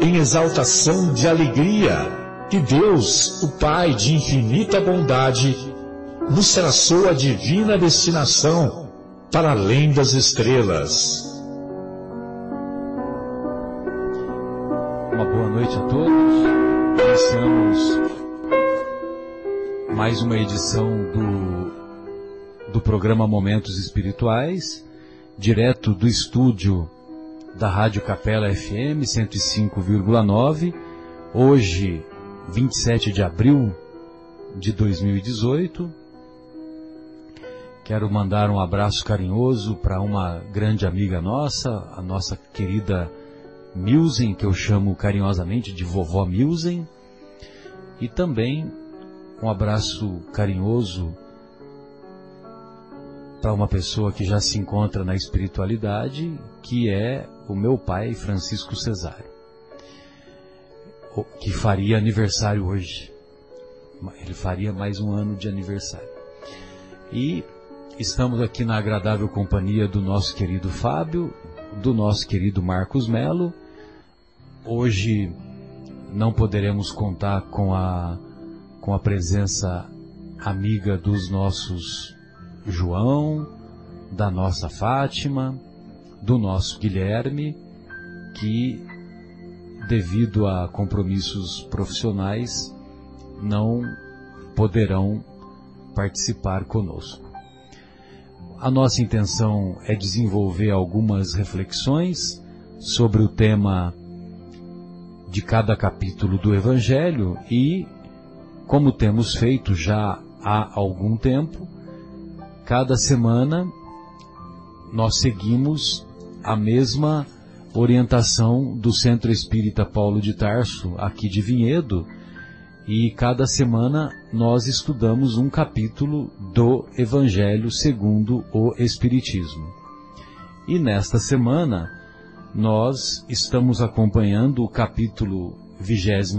em exaltação de alegria que Deus, o Pai de infinita bondade, nos traçou a divina destinação para além das estrelas. Uma boa noite a todos. Iniciamos mais uma edição do, do programa Momentos Espirituais, direto do estúdio da Rádio Capela FM 105,9. Hoje, 27 de abril de 2018. Quero mandar um abraço carinhoso para uma grande amiga nossa, a nossa querida Milzen, que eu chamo carinhosamente de vovó Milzen. E também um abraço carinhoso para uma pessoa que já se encontra na espiritualidade, que é o meu pai Francisco Cesário, que faria aniversário hoje. Ele faria mais um ano de aniversário. E estamos aqui na agradável companhia do nosso querido Fábio, do nosso querido Marcos Melo. Hoje não poderemos contar com a, com a presença amiga dos nossos João, da nossa Fátima, do nosso Guilherme, que, devido a compromissos profissionais, não poderão participar conosco. A nossa intenção é desenvolver algumas reflexões sobre o tema de cada capítulo do Evangelho e, como temos feito já há algum tempo, cada semana nós seguimos a mesma orientação do Centro Espírita Paulo de Tarso, aqui de Vinhedo, e cada semana nós estudamos um capítulo do Evangelho segundo o Espiritismo. E nesta semana nós estamos acompanhando o capítulo 22,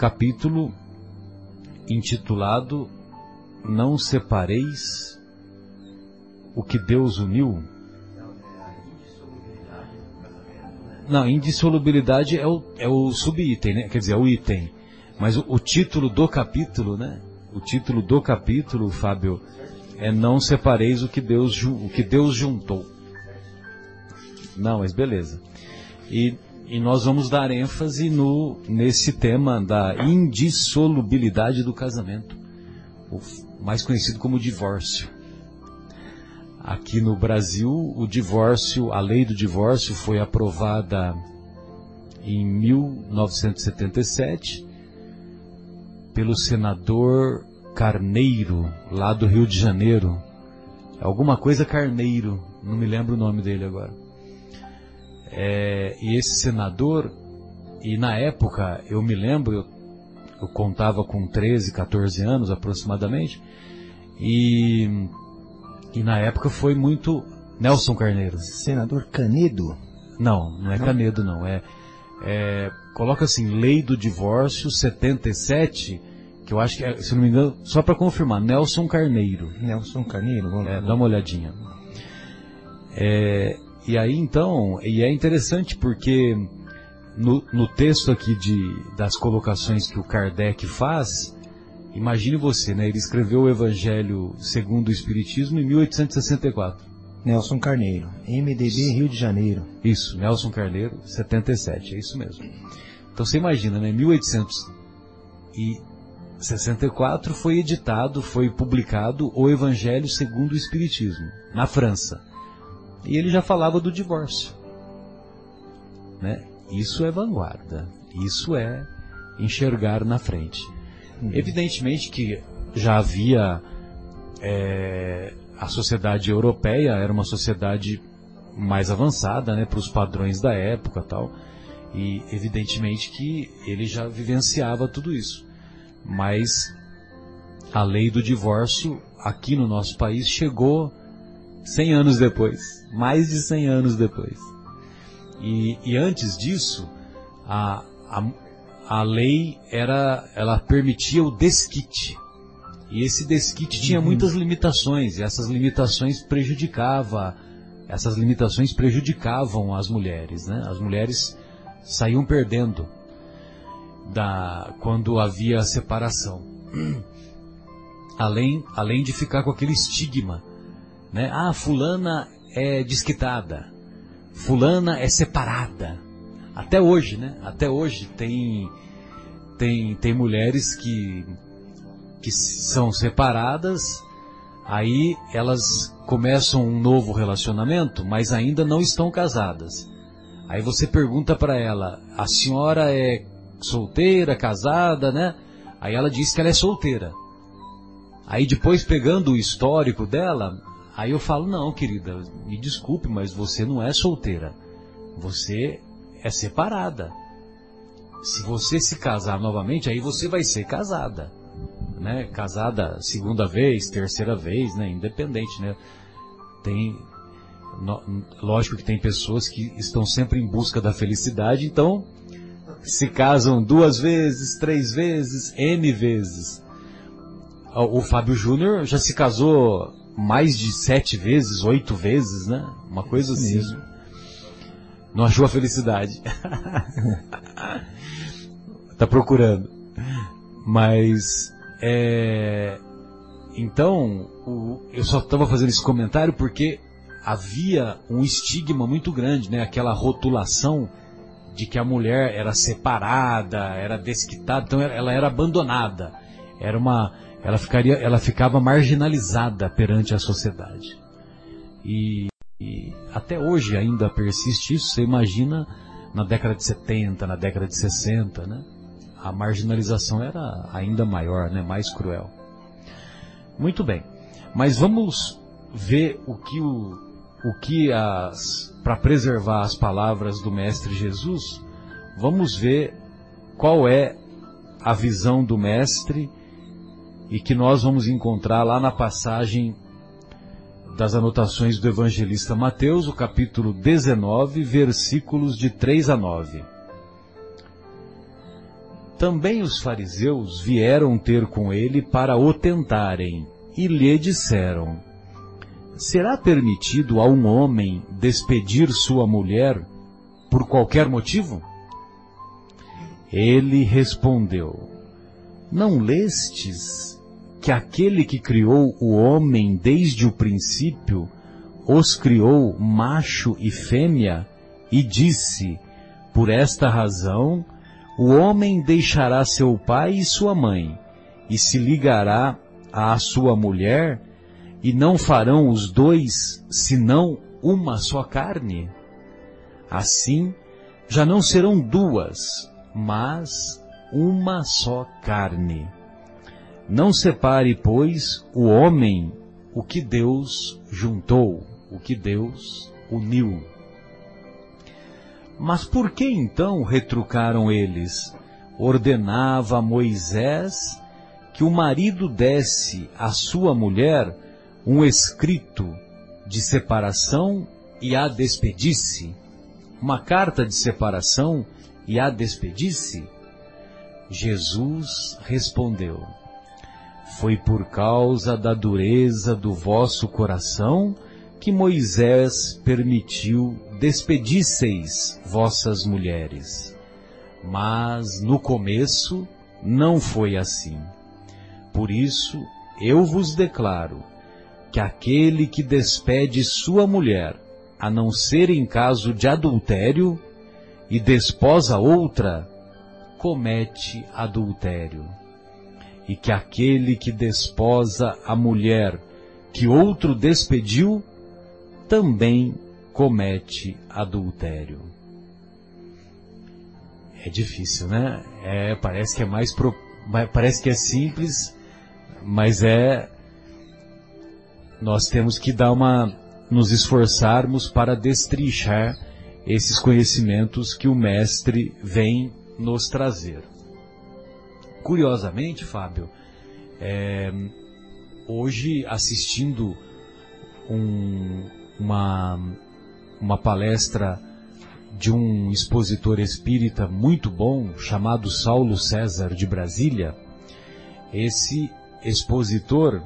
capítulo intitulado não separeis o que Deus uniu? Não, indissolubilidade é o, é o subitem, né? Quer dizer, é o item. Mas o, o, título do capítulo, né? O título do capítulo, Fábio, é não separeis o que Deus, o que Deus juntou. Não, mas beleza. E, e nós vamos dar ênfase no, nesse tema da indissolubilidade do casamento mais conhecido como divórcio. Aqui no Brasil, o divórcio, a lei do divórcio foi aprovada em 1977 pelo senador Carneiro, lá do Rio de Janeiro. Alguma coisa Carneiro, não me lembro o nome dele agora. É, e esse senador, e na época, eu me lembro, eu eu contava com 13, 14 anos aproximadamente, e, e na época foi muito Nelson Carneiro. Senador Canedo? Não, não é não. Canedo não, é, é, coloca assim, Lei do Divórcio 77, que eu acho que, é, se não me engano, só para confirmar, Nelson Carneiro. Nelson Carneiro, vamos é, dá uma olhadinha. É, e aí então, e é interessante porque no, no texto aqui de, das colocações que o Kardec faz, imagine você, né? Ele escreveu o Evangelho segundo o Espiritismo em 1864. Nelson Carneiro, MDB Rio de Janeiro. Isso, Nelson Carneiro, 77, é isso mesmo. Então você imagina, né? 1800 E 64 foi editado, foi publicado o Evangelho segundo o Espiritismo, na França. E ele já falava do divórcio. Né? Isso é vanguarda. Isso é enxergar na frente. Uhum. Evidentemente que já havia é, a sociedade europeia era uma sociedade mais avançada, né, para os padrões da época, tal. E evidentemente que ele já vivenciava tudo isso. Mas a lei do divórcio aqui no nosso país chegou 100 anos depois, mais de 100 anos depois. E, e antes disso, a, a, a lei era, ela permitia o desquite. E esse desquite tinha uhum. muitas limitações, e essas limitações prejudicava, essas limitações prejudicavam as mulheres, né? As mulheres saíam perdendo da quando havia separação. Além, além de ficar com aquele estigma, né? Ah, fulana é desquitada, fulana é separada. Até hoje, né? Até hoje tem tem tem mulheres que que são separadas, aí elas começam um novo relacionamento, mas ainda não estão casadas. Aí você pergunta para ela: "A senhora é solteira, casada, né?" Aí ela diz que ela é solteira. Aí depois pegando o histórico dela, aí eu falo: "Não, querida, me desculpe, mas você não é solteira. Você é separada. Se você se casar novamente, aí você vai ser casada, né? Casada segunda vez, terceira vez, né? Independente, né? Tem, no, lógico que tem pessoas que estão sempre em busca da felicidade, então se casam duas vezes, três vezes, n vezes. O, Fábio Júnior já se casou mais de sete vezes, oito vezes, né? Uma coisa assim. Mesmo. Não achou a felicidade. tá procurando. Mas, é... Então, o... eu só estava fazendo esse comentário porque havia um estigma muito grande, né? Aquela rotulação de que a mulher era separada, era desquitada, então ela era abandonada. Era uma, ela ficaria, ela ficava marginalizada perante a sociedade. E e até hoje ainda persiste isso. Você imagina na década de 70, na década de 60, né? A marginalização era ainda maior, né? Mais cruel. Muito bem. Mas vamos ver o que o, o que as para preservar as palavras do mestre Jesus, vamos ver qual é a visão do mestre e que nós vamos encontrar lá na passagem das anotações do evangelista Mateus, o capítulo 19, versículos de 3 a 9. Também os fariseus vieram ter com ele para o tentarem, e lhe disseram: Será permitido a um homem despedir sua mulher por qualquer motivo? Ele respondeu: Não lestes que aquele que criou o homem desde o princípio, os criou macho e fêmea, e disse, por esta razão, o homem deixará seu pai e sua mãe, e se ligará à sua mulher, e não farão os dois senão uma só carne? Assim, já não serão duas, mas uma só carne. Não separe, pois, o homem o que Deus juntou, o que Deus uniu. Mas por que então retrucaram eles? Ordenava Moisés que o marido desse à sua mulher um escrito de separação e a despedisse? Uma carta de separação e a despedisse? Jesus respondeu, foi por causa da dureza do vosso coração que Moisés permitiu despedisseis vossas mulheres. Mas no começo não foi assim. Por isso eu vos declaro que aquele que despede sua mulher, a não ser em caso de adultério, e desposa outra, comete adultério. E que aquele que desposa a mulher que outro despediu também comete adultério. É difícil, né? É, parece que é mais pro, parece que é simples, mas é nós temos que dar uma nos esforçarmos para destrinchar esses conhecimentos que o mestre vem nos trazer. Curiosamente, Fábio, é, hoje assistindo um, uma, uma palestra de um expositor espírita muito bom, chamado Saulo César de Brasília, esse expositor,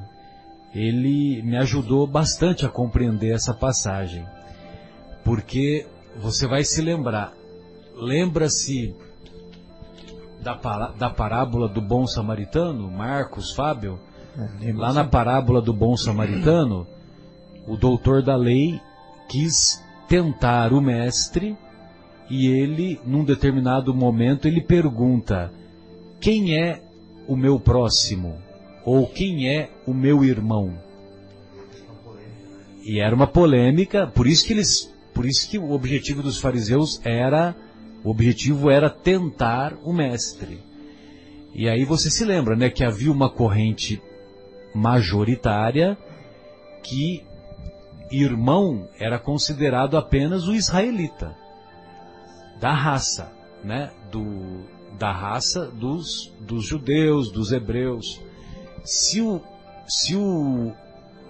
ele me ajudou bastante a compreender essa passagem. Porque você vai se lembrar, lembra-se da, da parábola do bom samaritano, Marcos, Fábio? É, Lá na parábola do bom samaritano, o doutor da lei quis tentar o mestre e ele, num determinado momento, ele pergunta: quem é o meu próximo? Ou quem é o meu irmão? E era uma polêmica, por isso que eles, por isso que o objetivo dos fariseus era, o objetivo era tentar o mestre. E aí você se lembra, né, que havia uma corrente majoritária que irmão era considerado apenas o israelita da raça, né? Do, da raça dos, dos judeus, dos hebreus. Se, o, se o,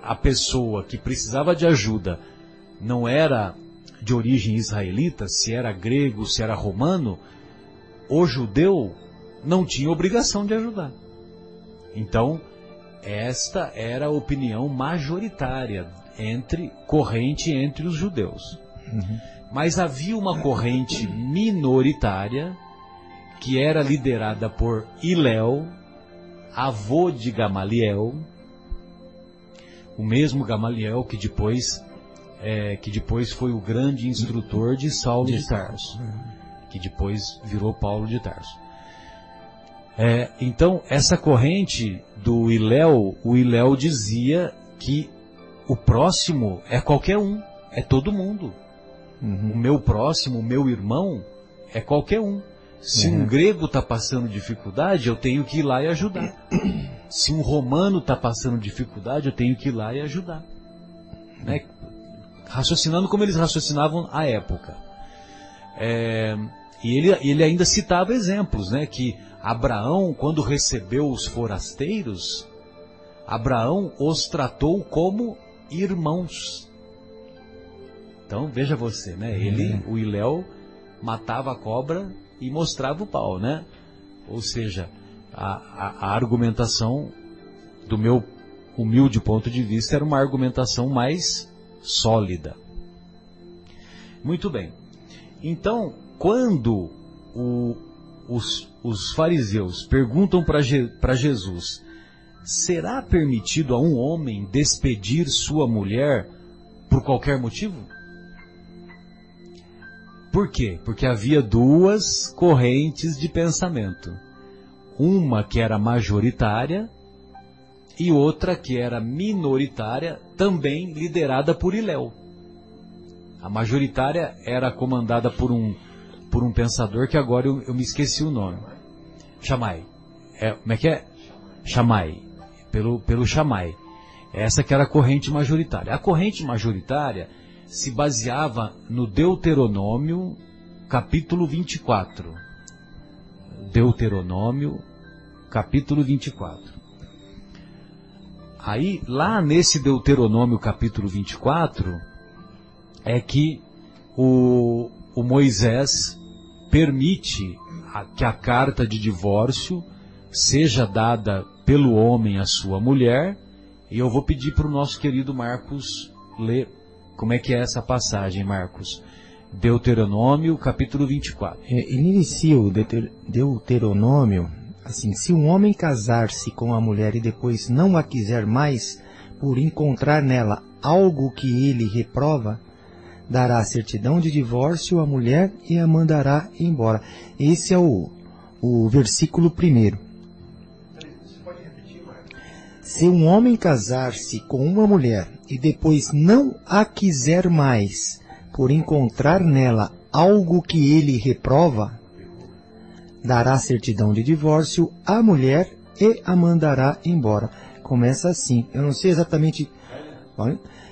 a pessoa que precisava de ajuda não era de origem israelita, se era grego, se era romano, o judeu não tinha obrigação de ajudar. Então, esta era a opinião majoritária entre corrente entre os judeus. Uhum. Mas havia uma corrente minoritária que era liderada por Iléu, avô de Gamaliel, o mesmo Gamaliel que depois é, que depois foi o grande instrutor de Saulo de, de Tarso, que depois virou Paulo de Tarso. É, então essa corrente do Iléu, o Iléu dizia que o próximo é qualquer um, é todo mundo. Uhum. O meu próximo, o meu irmão, é qualquer um. Se uhum. um grego está passando dificuldade, eu tenho que ir lá e ajudar. Se um romano está passando dificuldade, eu tenho que ir lá e ajudar. Né? Raciocinando como eles raciocinavam à época. É, e ele, ele ainda citava exemplos, né? Que Abraão, quando recebeu os forasteiros, Abraão os tratou como irmãos. Então veja você, né? Ele, uhum. o Iléu, matava a cobra e mostrava o pau, né? Ou seja, a, a, a argumentação do meu humilde ponto de vista era uma argumentação mais sólida. Muito bem. Então, quando o, os, os, fariseus perguntam para Je, Jesus: será permitido a um homem despedir sua mulher por qualquer motivo? Por quê? Porque havia duas correntes de pensamento. Uma que era majoritária e outra que era minoritária, também liderada por Iléu. A majoritária era comandada por um, por um pensador que agora eu, eu me esqueci o nome. Chamai. É, como é que é? Chamai. Pelo, pelo Chamai. Essa que era a corrente majoritária. A corrente majoritária se baseava no Deuteronômio, capítulo 24. Deuteronômio, capítulo 24. Aí, lá nesse Deuteronômio, capítulo 24, é que o, o Moisés permite a, que a carta de divórcio seja dada pelo homem à sua mulher, e eu vou pedir para o nosso querido Marcos ler como é que é essa passagem, Marcos? Deuteronômio, capítulo 24. É, ele inicia o Deuteronômio assim: se um homem casar-se com a mulher e depois não a quiser mais, por encontrar nela algo que ele reprova, dará certidão de divórcio à mulher e a mandará embora. Esse é o, o versículo primeiro. Se um homem casar-se com uma mulher e depois não a quiser mais, por encontrar nela algo que ele reprova, dará certidão de divórcio à mulher e a mandará embora. Começa assim. Eu não sei exatamente.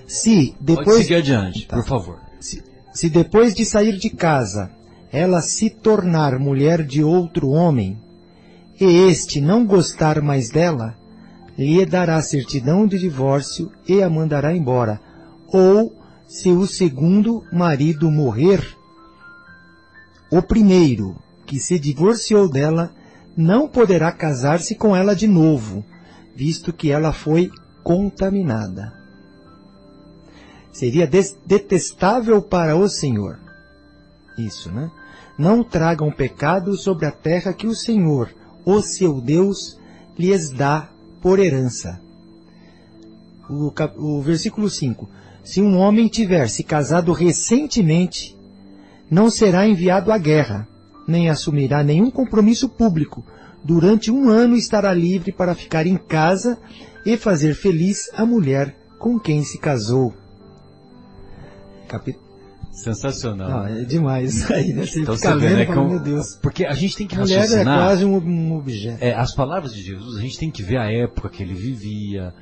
Se depois. Pode seguir adiante, Tá. por favor. Se, se depois de sair de casa ela se tornar mulher de outro homem, e este não gostar mais dela, lhe dará certidão de divórcio e a mandará embora. Ou, se o segundo marido morrer, o primeiro que se divorciou dela não poderá casar-se com ela de novo, visto que ela foi contaminada. Seria detestável para o Senhor. Isso, né? Não tragam pecado sobre a terra que o Senhor, o seu Deus, lhes dá por herança. O, cap- o versículo 5. Se um homem tiver se casado recentemente, não será enviado à guerra, nem assumirá nenhum compromisso público. Durante um ano estará livre para ficar em casa e fazer feliz a mulher com quem se casou. Sensacional. Não, é demais isso aí, né? Você Então fica né, como- meu Deus. Porque a gente tem que Mulher é raciocinar. quase um, um objeto. É, as palavras de Jesus, a gente tem que ver a época que ele vivia.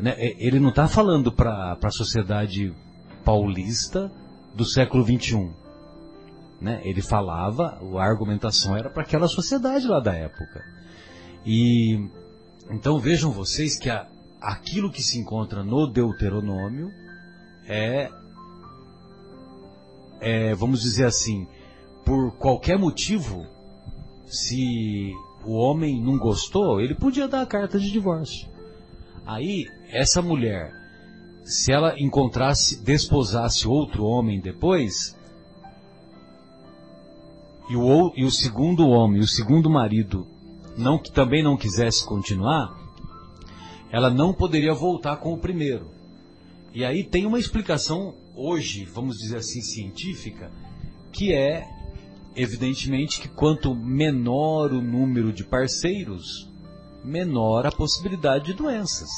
né? É, Ele não está falando para a sociedade paulista do século XXI. Né? Ele falava, a argumentação era para aquela sociedade lá da época. E então vejam vocês que a- aquilo que se encontra no Deuteronômio é, é, vamos dizer assim, por qualquer motivo, se o homem não gostou, ele podia dar a carta de divórcio. Aí, essa mulher, se ela encontrasse, desposasse outro homem depois, e o, e o segundo homem, o segundo marido, não que também não quisesse continuar, ela não poderia voltar com o primeiro. E aí tem uma explicação hoje, vamos dizer assim, científica, que é evidentemente que quanto menor o número de parceiros, menor a possibilidade de doenças.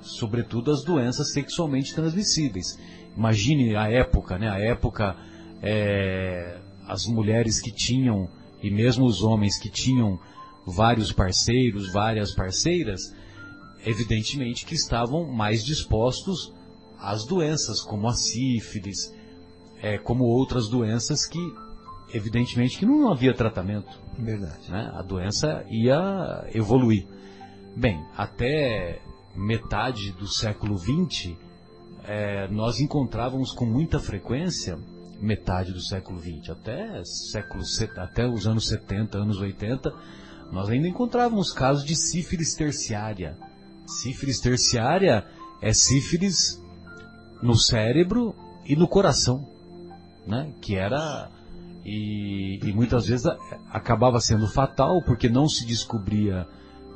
Sobretudo as doenças sexualmente transmissíveis. Imagine a época, né? A época, é, as mulheres que tinham, e mesmo os homens que tinham vários parceiros, várias parceiras, evidentemente que estavam mais dispostos às doenças, como a sífilis, é, como outras doenças que, evidentemente, que não havia tratamento. Verdade. Né? A doença ia evoluir. Bem, até metade do século XX, é, nós encontrávamos com muita frequência, metade do século XX, até, século, até os anos 70, anos 80, nós ainda encontrávamos casos de sífilis terciária. Sífilis terciária é sífilis no cérebro e no coração, né? Que era e, e muitas vezes acabava sendo fatal porque não se descobria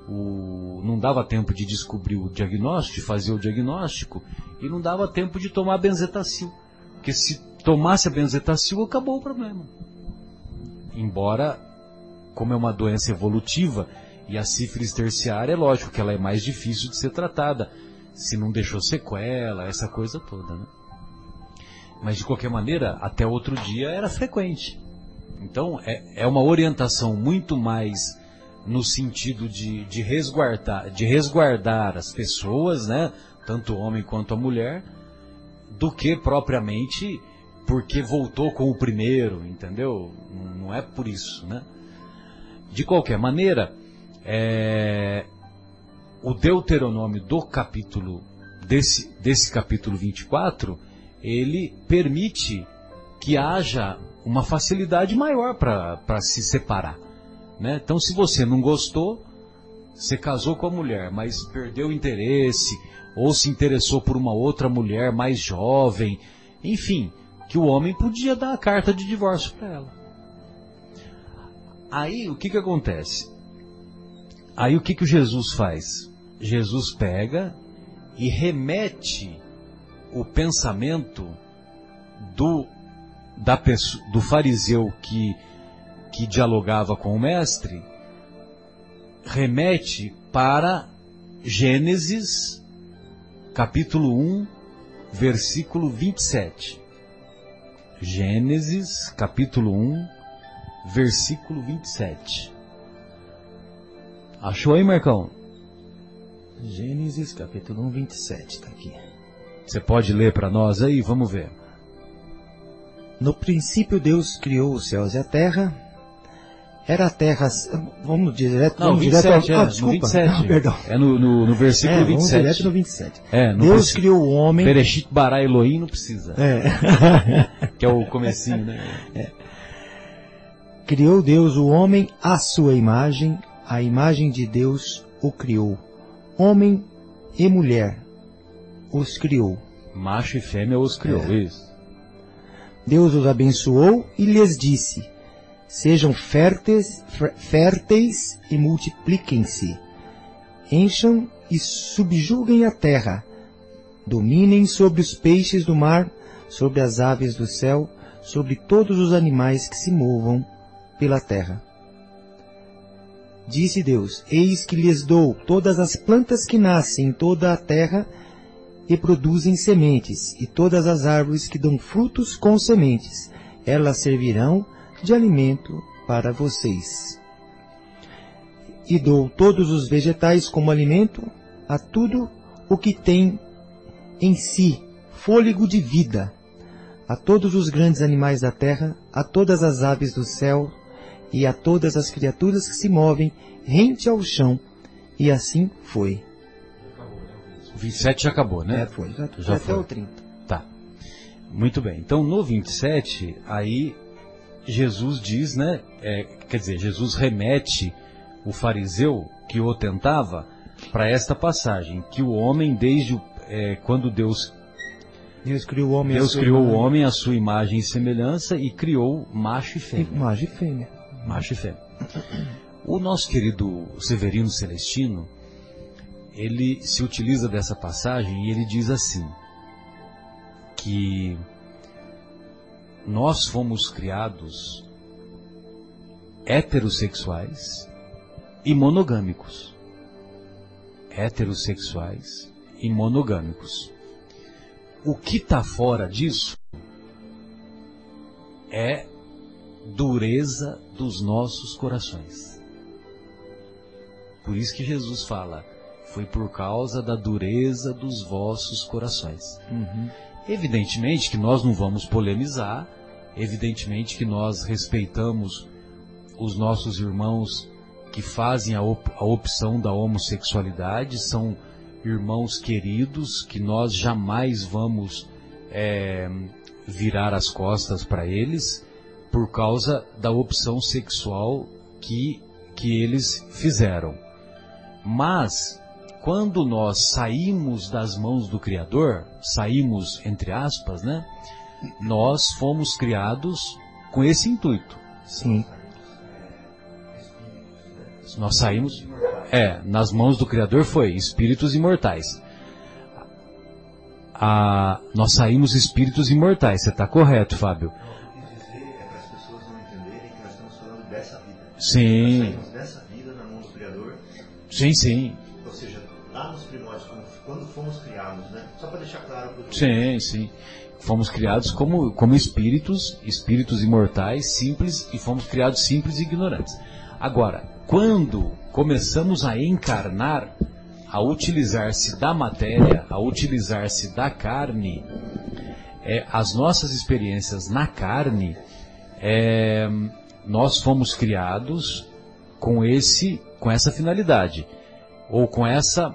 o não dava tempo de descobrir o diagnóstico, de fazer o diagnóstico e não dava tempo de tomar benzetacil, porque se tomasse a benzetacil acabou o problema. Embora como é uma doença evolutiva e a sífilis terciária é lógico que ela é mais difícil de ser tratada, se não deixou sequela, essa coisa toda, né? Mas de qualquer maneira, até outro dia era frequente. Então é, é uma orientação muito mais no sentido de, de, resguardar, de resguardar as pessoas, né, tanto o homem quanto a mulher, do que propriamente porque voltou com o primeiro, entendeu? Não é por isso, né? De qualquer maneira, é, o Deuteronômio do capítulo desse, desse capítulo 24, ele permite que haja uma facilidade maior para se separar. Né? Então, se você não gostou, você casou com a mulher, mas perdeu o interesse, ou se interessou por uma outra mulher mais jovem, enfim, que o homem podia dar a carta de divórcio para ela. Aí, o que que acontece? Aí, o que que o Jesus faz? Jesus pega e remete o pensamento do, da do fariseu que, que dialogava com o mestre, remete para Gênesis, capítulo 1, versículo 27. Gênesis, capítulo 1, versículo 27. Achou aí, Marcão? Gênesis capítulo 1, 27, tá aqui. Você pode ler para nós aí? Vamos ver. No princípio Deus criou os céus e a terra. Era a terra, vamos direto, Não, vamos 27, direto é, ah, no desculpa, 27. não, perdão. É no, no, no versículo É, vamos 27. direto no 27. É, no Deus versículo- criou o homem. Bereshit bara Elohim não precisa. É. Que é o comecinho, né? criou Deus o homem à sua imagem, a imagem de Deus o criou. Homem e mulher os criou. Macho e fêmea os criou, É. isso. Deus os abençoou e lhes disse: Sejam férteis, fé- férteis e multipliquem-se. Encham e subjuguem a terra. Dominem sobre os peixes do mar, sobre as aves do céu, sobre todos os animais que se movam pela terra. Disse Deus: Eis que lhes dou todas as plantas que nascem em toda a terra e produzem sementes, e todas as árvores que dão frutos com sementes, elas servirão de alimento para vocês. E dou todos os vegetais como alimento a tudo o que tem em si fôlego de vida, a todos os grandes animais da terra, a todas as aves do céu e a todas as criaturas que se movem rente ao chão. E assim foi. O 27 já acabou, né? É, foi. Já, Já já até foi. o 30. Tá. Muito bem. Então, no 27, aí Jesus diz, né? é, quer dizer, Jesus remete o fariseu que o tentava para esta passagem, que o homem, desde o- é, quando Deus, Deus criou o homem. Deus sua criou o imagem. homem à sua imagem e semelhança e criou macho e E fêmea. Macho e fêmea. Macho e fêmea. O nosso querido Severino Celestino, ele se utiliza dessa passagem e ele diz assim, que nós fomos criados heterossexuais e monogâmicos. Heterossexuais e monogâmicos. O que está fora disso é dureza dos nossos corações. Por isso que Jesus fala, foi por causa da dureza dos vossos corações. Uhum. Evidentemente que nós não vamos polemizar, evidentemente que nós respeitamos os nossos irmãos que fazem a, op- a opção da homossexualidade, são irmãos queridos que nós jamais vamos é, virar as costas para eles por causa da opção sexual que, que eles fizeram. Mas, quando nós saímos das mãos do Criador, saímos entre aspas, né? Nós fomos criados com esse intuito. Sim. Nós saímos, é, nas mãos do Criador foi espíritos imortais. Ah, nós saímos espíritos imortais, você está correto, Fábio. Eu quis dizer é para as pessoas não entenderem que nós estamos falando dessa vida. Sim. Nós saímos fomos criados, né? Só para deixar claro sim, sim. Fomos criados como, como espíritos, espíritos imortais, simples, e fomos criados simples e ignorantes. Agora, quando começamos a encarnar, a utilizar-se da matéria, a utilizar-se da carne, é, as nossas experiências na carne, é, nós fomos criados com esse, com essa finalidade, ou com essa,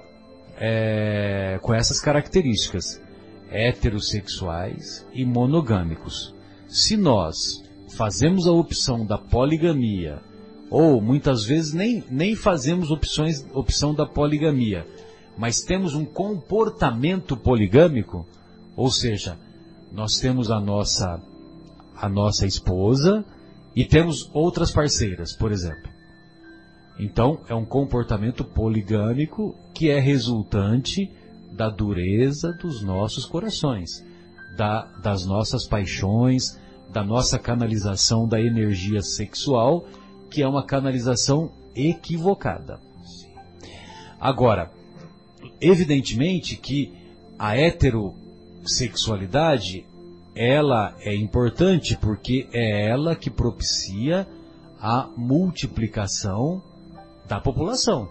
é, com essas características, heterossexuais e monogâmicos. Se nós fazemos a opção da poligamia, ou muitas vezes nem, nem fazemos opções, opção da poligamia, mas temos um comportamento poligâmico, ou seja, nós temos a nossa, a nossa esposa e temos outras parceiras, por exemplo. Então, é um comportamento poligâmico que é resultante da dureza dos nossos corações, da, das nossas paixões, da nossa canalização da energia sexual, que é uma canalização equivocada. Agora, evidentemente que a heterossexualidade ela é importante porque é ela que propicia a multiplicação da população.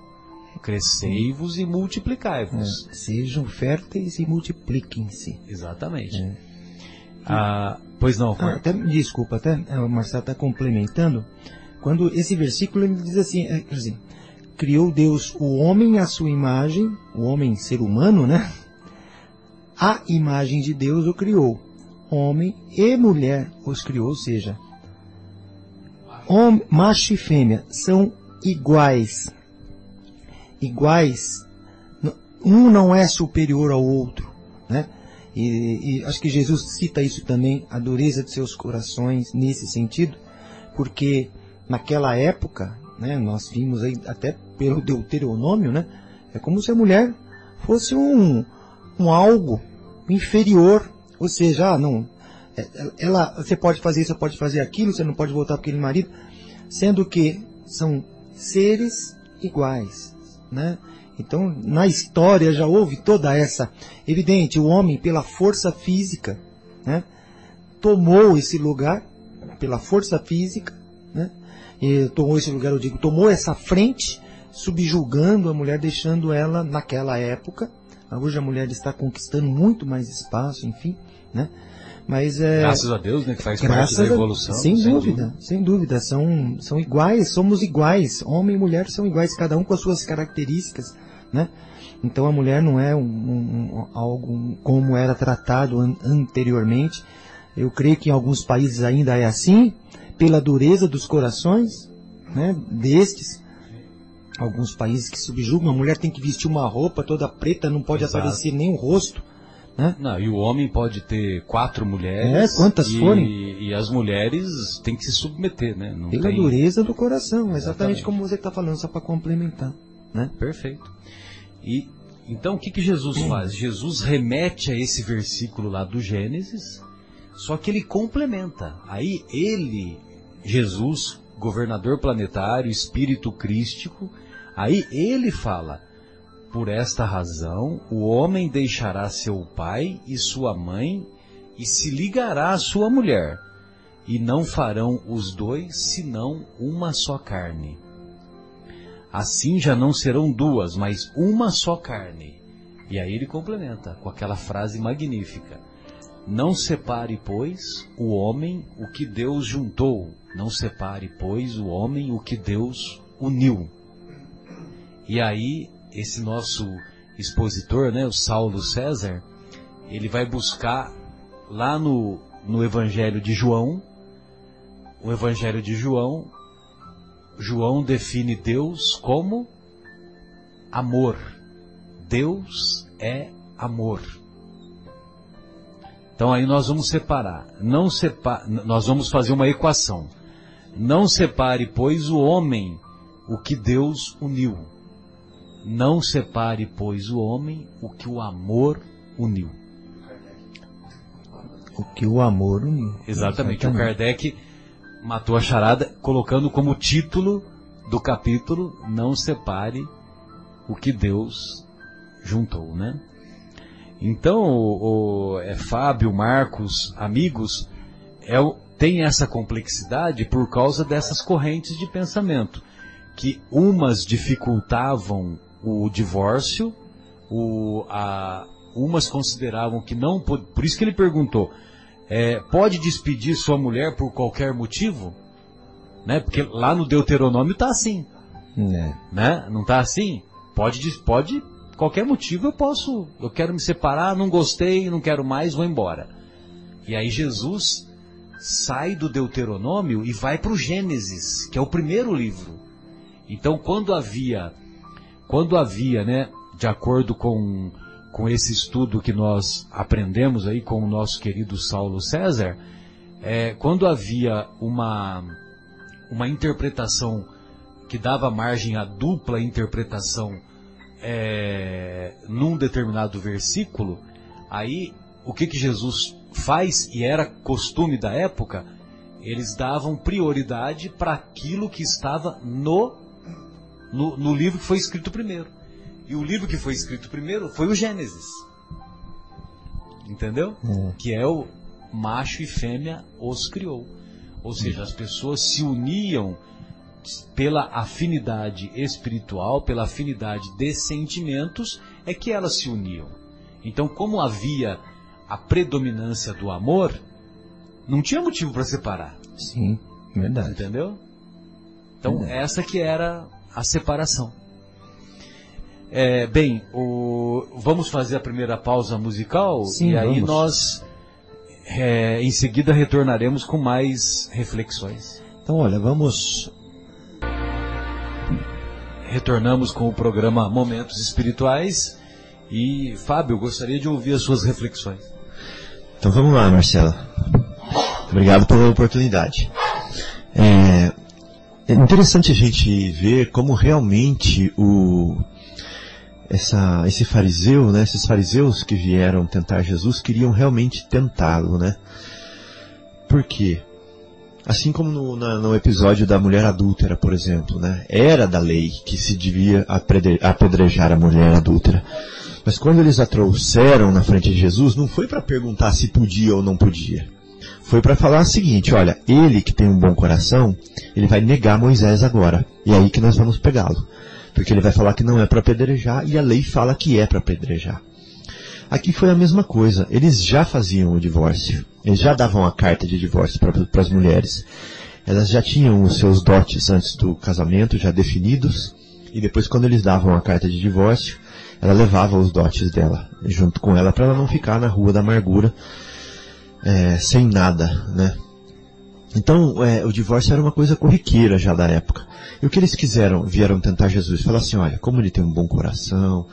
Crescei-vos e multiplicai-vos. É, sejam férteis e multipliquem-se. Exatamente. É. Ah, pois não, ah, até, Desculpa, até é, o Marcelo está complementando. Quando esse versículo ele diz assim, é, dizer, criou Deus o homem à sua imagem, o homem ser humano, né? A imagem de Deus o criou. Homem e mulher os criou, ou seja, homem, macho e fêmea são iguais iguais, um não é superior ao outro, né? E, e, acho que Jesus cita isso também, a dureza de seus corações nesse sentido, porque naquela época, né, nós vimos aí até pelo Deuteronômio, né, é como se a mulher fosse um, um algo inferior, ou seja, ah, não, é, ela, você pode fazer isso, você pode fazer aquilo, você não pode voltar para aquele marido, sendo que são seres iguais, né? Então, na história já houve toda essa. Evidente, o homem, pela força física, né, tomou esse lugar, pela força física, né, tomou esse lugar, eu digo, tomou essa frente, subjugando a mulher, deixando ela naquela época. Hoje a mulher está conquistando muito mais espaço, enfim, né? Mas é, graças a Deus, né, que faz parte da evolução. Sem, sem dúvida, dúvida, sem dúvida, são são iguais, somos iguais, homem e mulher são iguais, cada um com as suas características, né? Então a mulher não é um, um, algo como era tratado an anteriormente. Eu creio que em alguns países ainda é assim, pela dureza dos corações, né, destes. Alguns países que subjugam, a mulher tem que vestir uma roupa toda preta, não pode Exato. aparecer nem o rosto. Né? Não, e o homem pode ter quatro mulheres. É, quantas e, forem. E as mulheres têm que se submeter, né? Não Pela tem... dureza do coração, exatamente, exatamente. como você está falando, só para complementar. Né? Perfeito. E então o que, que Jesus faz? Jesus remete a esse versículo lá do Gênesis, só que ele complementa. Aí ele, Jesus, governador planetário, espírito crístico, aí ele fala por esta razão, o homem deixará seu pai e sua mãe e se ligará à sua mulher, e não farão os dois senão uma só carne. Assim já não serão duas, mas uma só carne. E aí ele complementa com aquela frase magnífica: Não separe, pois, o homem o que Deus juntou, não separe, pois, o homem o que Deus uniu. E aí esse nosso expositor, né, o Saulo César, ele vai buscar lá no, no Evangelho de João, o Evangelho de João, João define Deus como amor. Deus é amor. Então aí nós vamos separar. Não sepa nós vamos fazer uma equação. Não separe, pois, o homem o que Deus uniu. Não separe, pois, o homem o que o amor uniu. O que o amor uniu. Exatamente. Exatamente. O Kardec matou a charada colocando como título do capítulo Não separe o que Deus juntou, né? Então, o, o é, Fábio, Marcos, amigos, é, tem essa complexidade por causa dessas correntes de pensamento, que umas dificultavam o divórcio, o, a, umas consideravam que não, por, por isso que ele perguntou, é, pode despedir sua mulher por qualquer motivo? Né? Porque lá no Deuteronômio está assim. É. Né? Não está assim? Pode, pode, qualquer motivo eu posso, eu quero me separar, não gostei, não quero mais, vou embora. E aí Jesus sai do Deuteronômio e vai para o Gênesis, que é o primeiro livro. Então quando havia quando havia, né, de acordo com, com esse estudo que nós aprendemos aí com o nosso querido Saulo César, é, quando havia uma, uma interpretação que dava margem à dupla interpretação é, num determinado versículo, aí o que, que Jesus faz, e era costume da época, eles davam prioridade para aquilo que estava no no, no livro que foi escrito primeiro. E o livro que foi escrito primeiro foi o Gênesis. Entendeu? É. Que é o macho e fêmea os criou. Ou seja, as pessoas se uniam pela afinidade espiritual, pela afinidade de sentimentos, é que elas se uniam. Então, como havia a predominância do amor, não tinha motivo para separar. Sim, verdade. Entendeu? Então, essa que era a separação. É, bem, o- vamos fazer a primeira pausa musical Sim, e aí vamos. nós é, em seguida retornaremos com mais reflexões. Então, olha, vamos. Retornamos com o programa Momentos Espirituais e Fábio, gostaria de ouvir as suas reflexões. Então vamos lá, Marcela. Obrigado pela oportunidade. É, é interessante a gente ver como realmente o essa, esse fariseu, né, esses fariseus que vieram tentar Jesus queriam realmente tentá-lo, né? Por quê? Assim como no, na- no episódio da mulher adúltera, por exemplo, né? Era da lei que se devia apedre- apedrejar a mulher adúltera. Mas quando eles a trouxeram na frente de Jesus, não foi para perguntar se podia ou não podia. Foi para falar o seguinte, olha, ele que tem um bom coração, ele vai negar Moisés agora. E é aí que nós vamos pegá-lo. Porque ele vai falar que não é para apedrejar e a lei fala que é para apedrejar. Aqui foi a mesma coisa. Eles já faziam o divórcio. Eles já davam a carta de divórcio para as mulheres. Elas já tinham os seus dotes antes do casamento já definidos. E depois, quando eles davam a carta de divórcio, ela levava os dotes dela junto com ela para ela não ficar na rua da amargura é, sem nada, né? Então, é, o divórcio era uma coisa corriqueira já da época. E o que eles quiseram, vieram tentar Jesus, falar assim, olha, como ele tem um bom coração,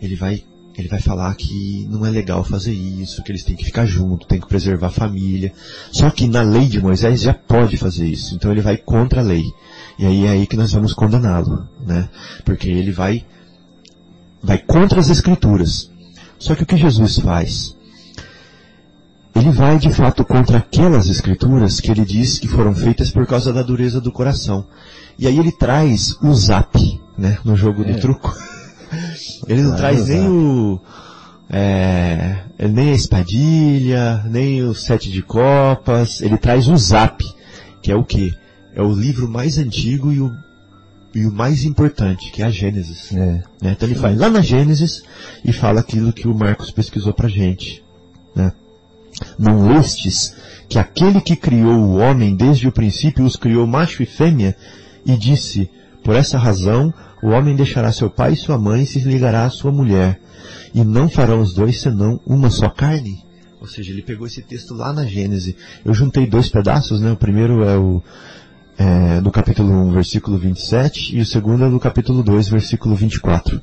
ele vai, ele vai falar que não é legal fazer isso, que eles têm que ficar junto, tem que preservar a família. Só que na lei de Moisés já pode fazer isso, então ele vai contra a lei. E aí é aí que nós vamos condená-lo, né? Porque ele vai, vai contra as escrituras. Só que o que Jesus faz? Ele vai de fato contra aquelas escrituras que ele diz que foram feitas por causa da dureza do coração. E aí ele traz o zap, né, no jogo de É. truco. Ele não Traz traz nem o, é, nem a espadilha, nem o sete de copas, ele traz o zap, que é o que? É o livro mais antigo e o, e o mais importante, que é a Gênesis. É. né? Então ele vai lá na Gênesis e fala aquilo que o Marcos pesquisou pra gente. Né? Não lestes que aquele que criou o homem desde o princípio os criou macho e fêmea e disse, por essa razão o homem deixará seu pai e sua mãe e se ligará à sua mulher e não farão os dois senão uma só carne. Ou seja, ele pegou esse texto lá na Gênesis. Eu juntei dois pedaços, né? O primeiro é o é, do capítulo 1, versículo 27, e o segundo é do capítulo 2, versículo 24.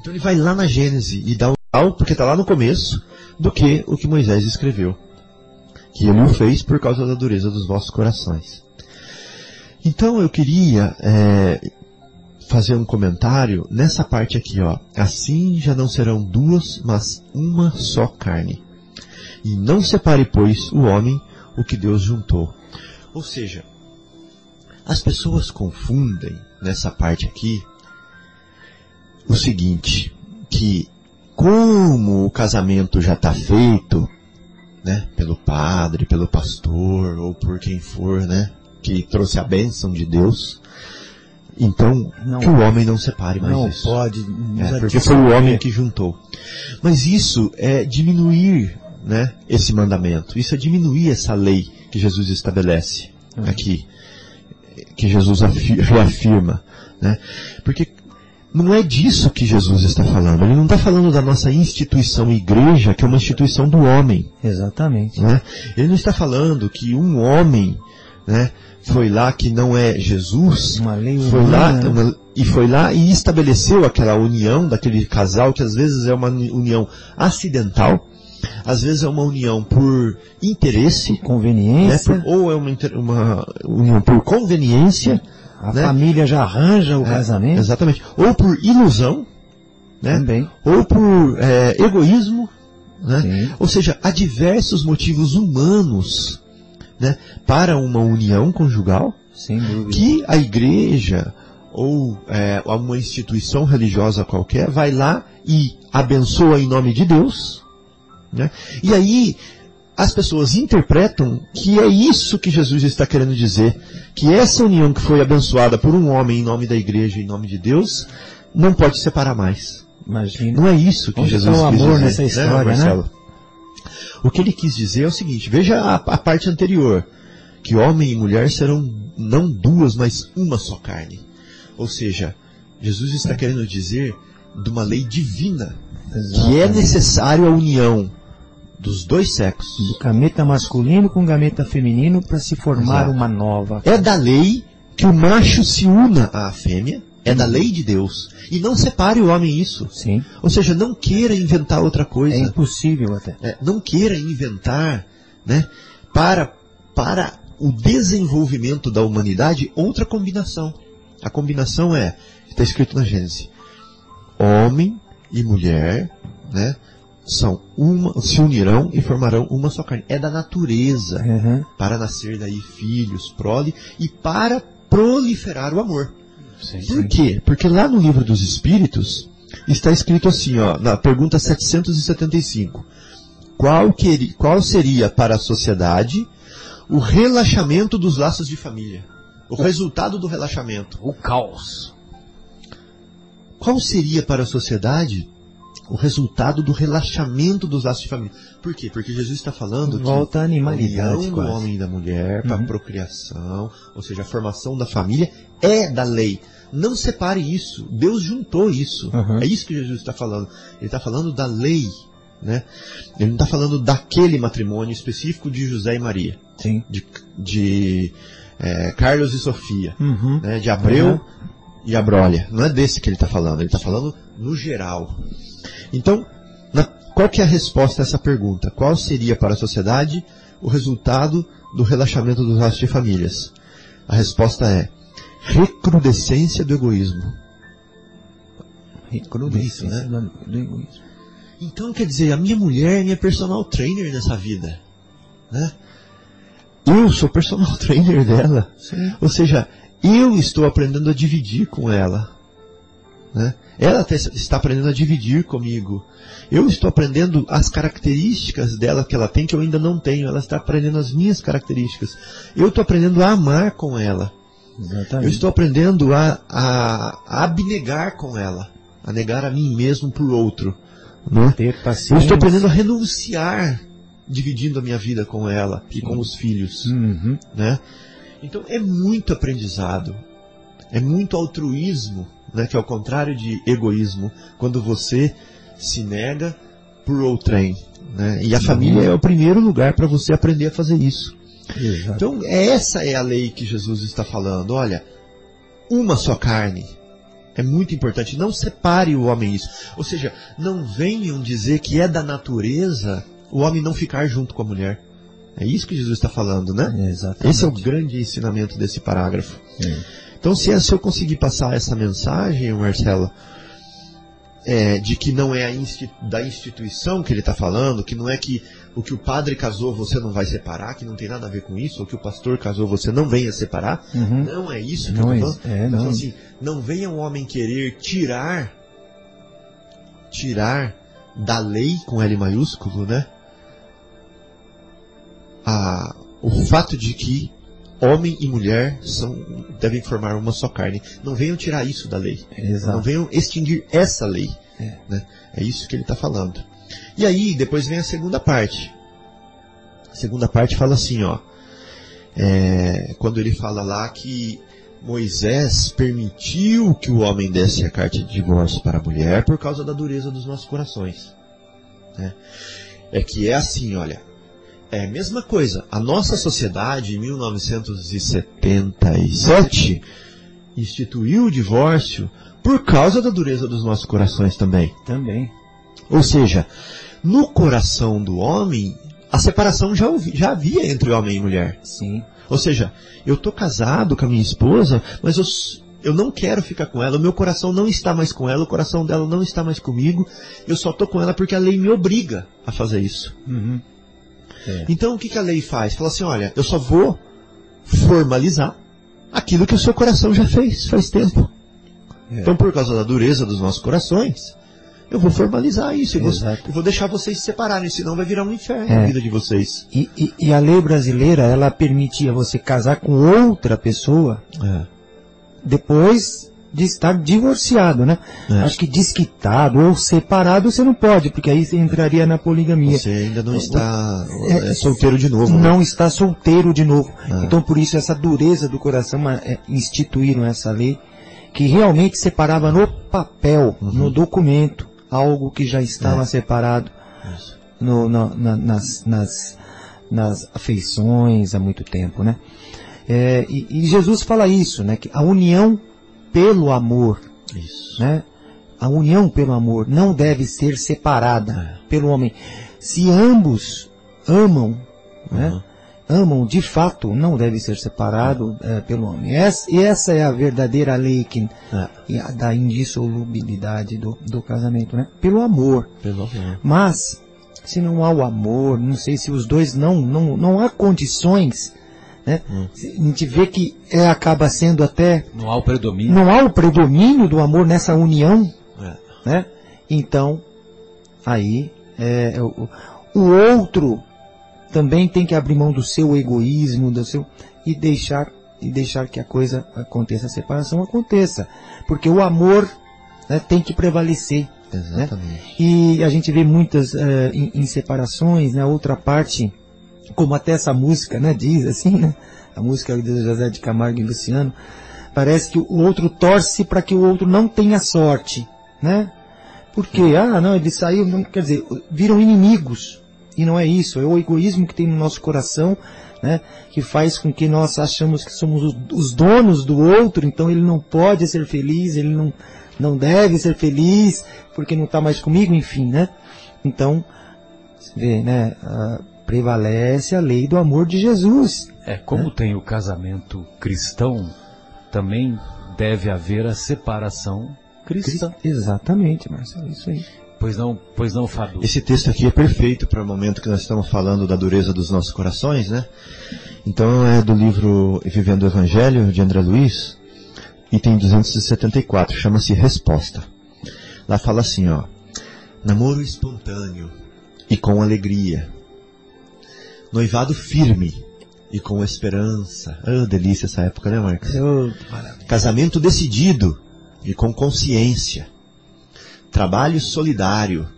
Então ele vai lá na Gênese e dá um tal, porque está lá no começo, do que o que Moisés escreveu. Que ele o fez por causa da dureza dos vossos corações. Então eu queria é, fazer um comentário nessa parte aqui, ó. Assim já não serão duas, mas uma só carne. E não separe, pois, o homem o que Deus juntou. Ou seja, as pessoas confundem nessa parte aqui o seguinte, que como o casamento já está feito, né, pelo padre, pelo pastor ou por quem for, né, que trouxe a bênção de Deus, então Não. que o homem não separe mais Não isso. pode. É, porque foi o homem que juntou. Mas isso é diminuir, né, esse mandamento. Isso é diminuir essa lei que Jesus estabelece aqui, que Jesus afi- reafirma, né? Porque não é disso que Jesus está falando. Ele não está falando da nossa instituição igreja, que é uma instituição do homem. Exatamente. Né? Ele não está falando que um homem, né, foi lá que não é Jesus, Uma lei foi lá humana, né? uma- e foi lá e estabeleceu aquela união daquele casal que às vezes é uma união acidental, às vezes é uma união por interesse, né, Conveniência. por- ou é uma, uma união por conveniência, A né? família já arranja o É, casamento. exatamente, ou por ilusão, né, Também. ou por é, egoísmo, né? Sim. Ou seja, há diversos motivos humanos né, para uma união conjugal Sem dúvida. que a igreja ou é, uma instituição religiosa qualquer vai lá e abençoa em nome de Deus, né? E aí as pessoas interpretam que é isso que Jesus está querendo dizer, que essa união que foi abençoada por um homem em nome da igreja, em nome de Deus, não pode separar mais. Imagina. Não é isso que Onde Jesus está o amor dizer, nessa história, né? Marcelo? O que ele quis dizer é o seguinte, veja a, a parte anterior, que homem e mulher serão não duas, mas uma só carne. Ou seja, Jesus está querendo dizer de uma lei divina, que é necessário a união dos dois sexos. Do gameta masculino com gameta feminino para se formar Exato. uma nova. É da lei que o macho se una à fêmea, é da lei de Deus. E não separe o homem isso. Sim. Ou seja, não queira inventar outra coisa. É impossível até. É, não queira inventar, né, para, para o desenvolvimento da humanidade outra combinação. A combinação é, está escrito na Gênesis, homem e mulher, né, são uma, se unirão e formarão uma só carne. É da natureza Uhum. para nascer daí filhos, prole e para proliferar o amor. Sim. Por quê? Porque lá no livro dos Espíritos está escrito assim, ó, na pergunta 775. Qual, queri- qual seria para a sociedade o relaxamento dos laços de família? O resultado do relaxamento. O caos. Qual seria para a sociedade o resultado do relaxamento dos laços de família? Por quê? Porque Jesus está falando que Volta à a animalidade união do quase. homem e da mulher para Uhum. a procriação, ou seja, a formação da família, é da lei. Não separe isso. Deus juntou isso. Uhum. É isso que Jesus está falando. Ele está falando da lei. Né? Ele não está falando daquele matrimônio específico de José e Maria, Sim. de, de eh, Carlos e Sofia, Uhum. né? de Abreu Uhum. e Abrolha. Não é desse que ele está falando. Ele está falando no geral. Então, na- qual que é a resposta a essa pergunta? Qual seria para a sociedade o resultado do relaxamento dos laços de famílias? A resposta é recrudescência do egoísmo. Recrudescência Isso, né? do, do egoísmo. Então, quer dizer, a minha mulher é minha personal trainer nessa vida. Né? Eu sou personal trainer dela. Sim. Ou seja, eu estou aprendendo a dividir com ela. Né? Ela está aprendendo a dividir comigo. Eu estou aprendendo as características dela que ela tem que eu ainda não tenho. Ela está aprendendo as minhas características. Eu estou aprendendo a amar com ela. Eu Exatamente. estou aprendendo a, a, a abnegar com ela. A negar a mim mesmo por outro. Né? Eu estou aprendendo a renunciar dividindo a minha vida com ela e com os filhos Uhum. né? Então é muito aprendizado, é muito altruísmo, né? Que é o contrário de egoísmo, quando você se nega por outrem, né? E a família é o primeiro lugar para você aprender a fazer isso. Exato. Então essa é a lei que Jesus está falando. Olha, uma só carne. É muito importante. Não separe o homem isso. Ou seja, não venham dizer que é da natureza o homem não ficar junto com a mulher. É isso que Jesus está falando, né? Exatamente. Esse é o grande ensinamento desse parágrafo. É. Então, se, se eu conseguir passar essa mensagem, Marcelo, é, de que não é a insti- da instituição que ele está falando, que não é que o que o padre casou você não vai separar, que não tem nada a ver com isso, ou que o pastor casou você não venha separar, Uhum. não é isso que Não eu é tô isso. falando. É, Eu não. assim, não venha um homem querer tirar, tirar da lei com L maiúsculo, né? A, o fato de que homem e mulher são, devem formar uma só carne. Não venham tirar isso da lei. Não Exato. venham extinguir essa lei. É. né? é isso que ele está falando. E aí, depois vem a segunda parte. A segunda parte fala assim, ó. é, quando ele fala lá que Moisés permitiu que o homem desse a carta de divórcio para a mulher por causa da dureza dos nossos corações. né? É que é assim, olha. É a mesma coisa. A nossa sociedade, em 1977, instituiu o divórcio por causa da dureza dos nossos corações também. Também. Ou seja, no coração do homem, a separação já, já havia entre homem e mulher. Sim. Ou seja, eu tô casado com a minha esposa, mas eu, eu não quero ficar com ela, o meu coração não está mais com ela, o coração dela não está mais comigo, eu só tô com ela porque a lei me obriga a fazer isso. Uhum. É. Então o que, que a lei faz? Fala assim, olha, eu só vou formalizar aquilo que o seu coração já fez faz tempo. É. Então, por causa da dureza dos nossos corações, eu vou formalizar isso. Eu vou, eu vou deixar vocês se separarem, senão vai virar um inferno É. a vida de vocês. E, e- e a lei brasileira, ela permitia você casar com outra pessoa É. depois de estar divorciado, né? É. Acho que desquitado ou separado você não pode, porque aí você entraria na poligamia. Você ainda não está É, é, solteiro de novo. né? Não está solteiro de novo. Ah. Então por isso essa dureza do coração ma- é, instituíram essa lei que realmente separava no papel, Uhum. no documento, algo que já estava É. separado no- na- na- nas, nas, nas afeições há muito tempo, né? É, e, e Jesus fala isso, né? Que a união pelo amor, Isso. né? A união pelo amor não deve ser separada É. pelo homem. Se ambos amam, né? Uhum. Amam de fato, não deve ser separado eh, pelo homem. Essa, e essa é a verdadeira lei que, É. da indissolubilidade do, do casamento, né? Pelo amor. Pelo amor. Mas, se não há o amor, não sei se os dois não, não, não há condições, né? Hum. A gente vê que é, acaba sendo até, Não há o predomínio. não há o predomínio do amor nessa união, É. né? Então, aí, é, o, o outro também tem que abrir mão do seu egoísmo, do seu, e deixar, e deixar que a coisa aconteça, a separação aconteça. Porque o amor né, tem que prevalecer. Exatamente. E a gente vê muitas eh, em, em separações, né? Outra parte, como até essa música, né? Diz assim, né? A música de José de Camargo e Luciano, parece que o outro torce para que o outro não tenha sorte, né? Porque, ah, não, ele saiu, não, quer dizer, viram inimigos. E não é isso, é o egoísmo que tem no nosso coração, né? Que faz com que nós achamos que somos os, os donos do outro, então ele não pode ser feliz, ele não, não deve ser feliz, porque não está mais comigo, enfim, né? Então, você vê, né? Prevalece a lei do amor de Jesus. É, como tem o casamento cristão, também deve haver a separação cristã. Exatamente, Marcelo, isso aí. Pois não, pois não, Fábio? Esse texto aqui é perfeito para o momento que nós estamos falando da dureza dos nossos corações, né? Então é do livro Vivendo o Evangelho, de André Luiz, item 274, chama-se Resposta. Lá fala assim, ó. Namoro espontâneo e com alegria. Noivado firme e com esperança. Ah, delícia essa época, né, Marcos? Maravilha. Casamento decidido e com consciência. Trabalho solidário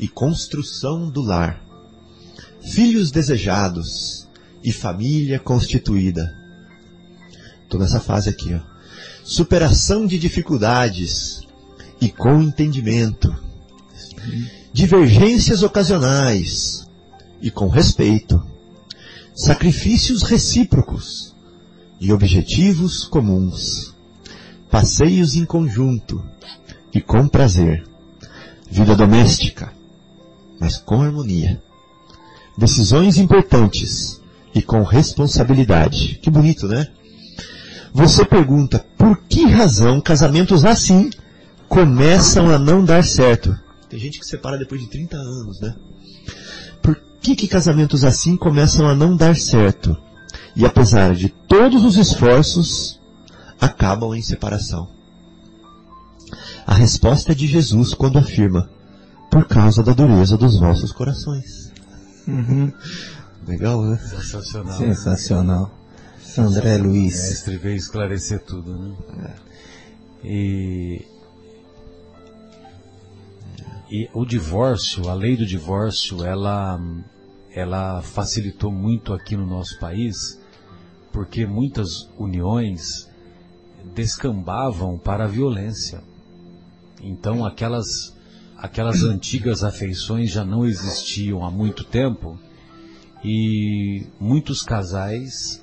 e construção do lar. Filhos desejados e família constituída. Toda essa fase aqui, ó. Superação de dificuldades e com entendimento. Divergências ocasionais e com respeito. Sacrifícios recíprocos e objetivos comuns passeios em conjunto e com prazer, vida doméstica, mas com harmonia, decisões importantes e com responsabilidade. Que bonito, né? Você pergunta por que razão casamentos assim começam a não dar certo? Tem gente que separa depois de 30 anos, né? Por que, que casamentos assim começam a não dar certo? E apesar de todos os esforços, acabam em separação. A resposta é de Jesus quando afirma, por causa da dureza dos vossos corações. Uhum. Legal, né? Sensacional. Sensacional. André O Luiz. mestre veio esclarecer tudo, né? E, e o divórcio, a lei do divórcio, ela, ela facilitou muito aqui no nosso país, porque muitas uniões descambavam para a violência. Então aquelas, aquelas antigas afeições já não existiam há muito tempo e muitos casais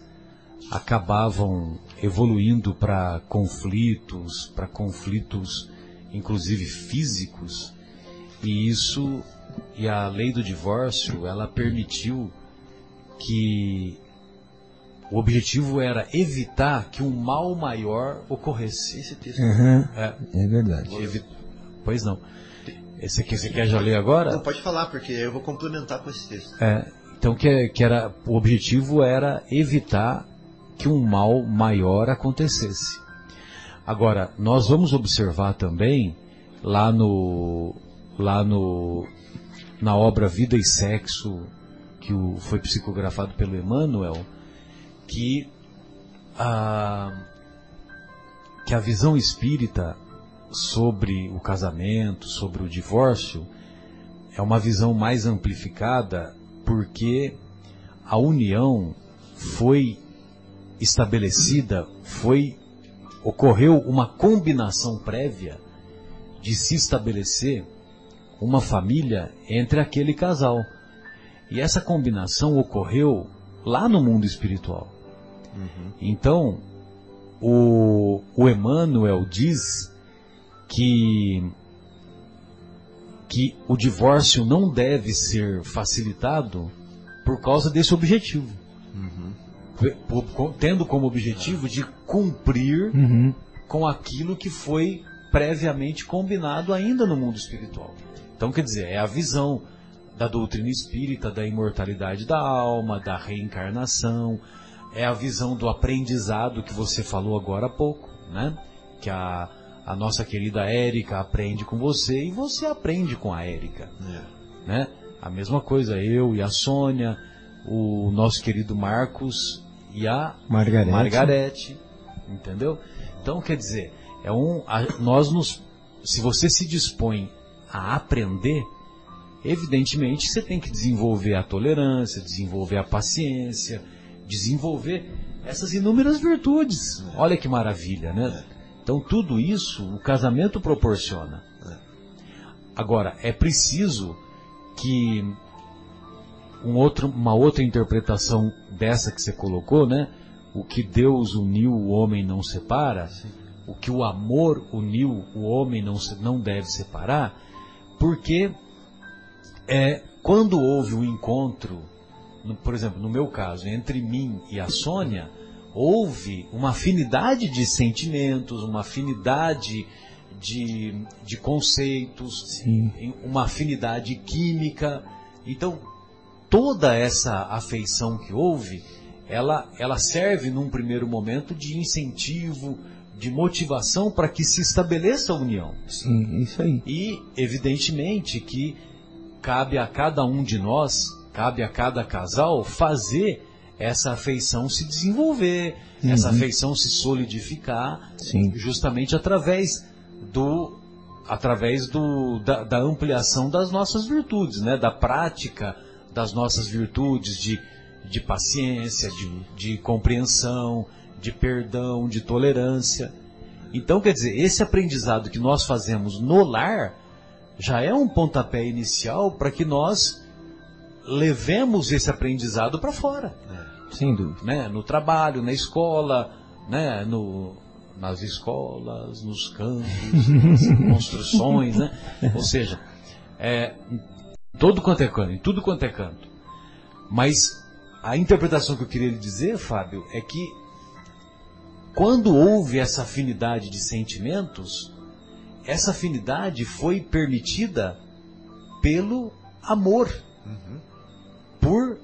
acabavam evoluindo para conflitos, para conflitos inclusive físicos, e isso e a lei do divórcio, ela permitiu que o objetivo era evitar que um mal maior ocorresse. Esse texto Uhum. é, É verdade. evi- Pois não. Esse aqui você quer já ler agora? Não, pode falar, porque eu vou complementar com esse texto. É, então que, que era o objetivo era evitar que um mal maior acontecesse. Agora, nós vamos observar também lá no lá no na obra Vida e Sexo que o, foi psicografado pelo Emmanuel que a que a visão espírita sobre o casamento, sobre o divórcio, é uma visão mais amplificada porque a união foi estabelecida, foi ocorreu uma combinação prévia de se estabelecer uma família entre aquele casal. E essa combinação ocorreu lá no mundo espiritual. Uhum. Então, o, o Emmanuel diz que, que o divórcio não deve ser facilitado por causa desse objetivo. Uhum. Tendo como objetivo de cumprir uhum. com aquilo que foi previamente combinado ainda no mundo espiritual. Então, quer dizer, é a visão da doutrina espírita, da imortalidade da alma, da reencarnação, é a visão do aprendizado que você falou agora há pouco, né? Que a, a nossa querida Érica aprende com você e você aprende com a Érica, é. né? A mesma coisa eu e a Sônia, o nosso querido Marcos e a Margarete, Margarete entendeu? Então, quer dizer, é um, a, nós nos, se você se dispõe a aprender, evidentemente você tem que desenvolver a tolerância, desenvolver a paciência, desenvolver essas inúmeras virtudes. Olha que maravilha, né? Então tudo isso o casamento proporciona. Agora, é preciso que um outro, uma outra interpretação dessa que você colocou, né? O que Deus uniu, o homem não separa. O que o amor uniu, o homem não, não deve separar. Porque é, quando houve um encontro no, por exemplo, no meu caso, entre mim e a Sônia, houve uma afinidade de sentimentos, uma afinidade de, de conceitos, Sim. uma afinidade química. Então, toda essa afeição que houve, ela, ela serve num primeiro momento de incentivo, de motivação para que se estabeleça a união. Sim, isso aí. E, evidentemente, que cabe a cada um de nós Cabe a cada casal fazer essa afeição se desenvolver, uhum. essa afeição se solidificar, Sim. justamente através do através do, da, da, ampliação das nossas virtudes, né? da prática das nossas virtudes de, de paciência, de, de compreensão, de perdão, de tolerância. Então, quer dizer, esse aprendizado que nós fazemos no lar já é um pontapé inicial para que nós levemos esse aprendizado para fora. É. Sem dúvida. Né? No trabalho, na escola, né? no, nas escolas, nos campos, nas construções, né? Ou seja, é, todo quanto é canto, em tudo quanto é canto. Mas a interpretação que eu queria lhe dizer, Fábio, é que quando houve essa afinidade de sentimentos, essa afinidade foi permitida pelo amor. Uhum por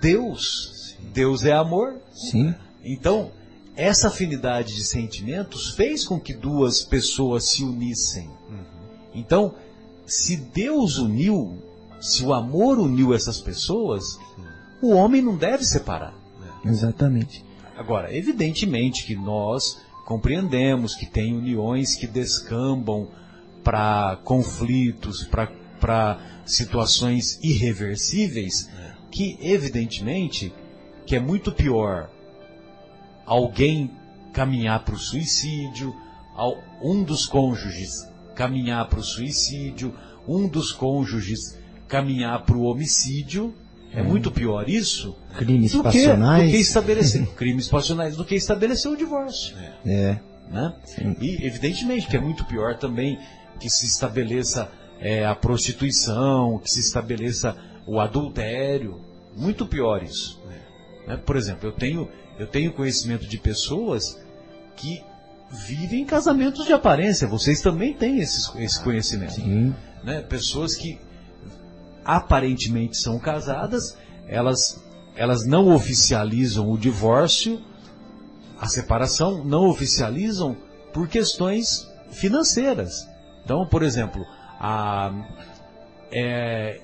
Deus. Sim. Deus é amor. Sim. Então, essa afinidade de sentimentos fez com que duas pessoas se unissem. Uhum. Então, se Deus uniu, se o amor uniu essas pessoas, Sim. o homem não deve separar. É. Exatamente. Agora, evidentemente que nós compreendemos que tem uniões que descambam para conflitos, para situações irreversíveis, que evidentemente que é muito pior alguém caminhar para o suicídio, um dos cônjuges caminhar para o suicídio, um dos cônjuges caminhar para o homicídio. É muito pior isso crimes do passionais. Que, do que estabelecer crimes passionais do que estabelecer o divórcio. É. Né? E evidentemente que é muito pior também que se estabeleça é, a prostituição, que se estabeleça o adultério. Muito pior isso. Né? Por exemplo, eu tenho, eu tenho conhecimento de pessoas que vivem em casamentos de aparência. Vocês também têm esse, esse conhecimento. Sim. Né? Pessoas que aparentemente são casadas, elas, elas não oficializam o divórcio, a separação, não oficializam por questões financeiras. Então, por exemplo, a, é,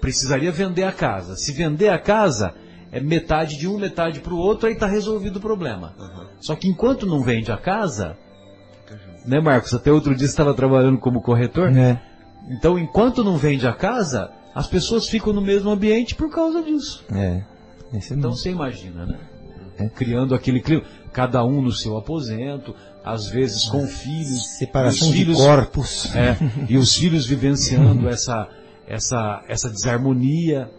precisaria vender a casa. Se vender a casa, é metade de um, metade para o outro, aí está resolvido o problema. Uhum. Só que enquanto não vende a casa, né, Marcos? Até outro dia você estava trabalhando como corretor. É. Então, enquanto não vende a casa, as pessoas ficam no mesmo ambiente por causa disso. É. Esse Então você imagina, né? É. Criando aquele clima, cada um no seu aposento, às vezes com filhos, Separação de filhos, corpos. é, e os filhos vivenciando essa, essa, essa desarmonia.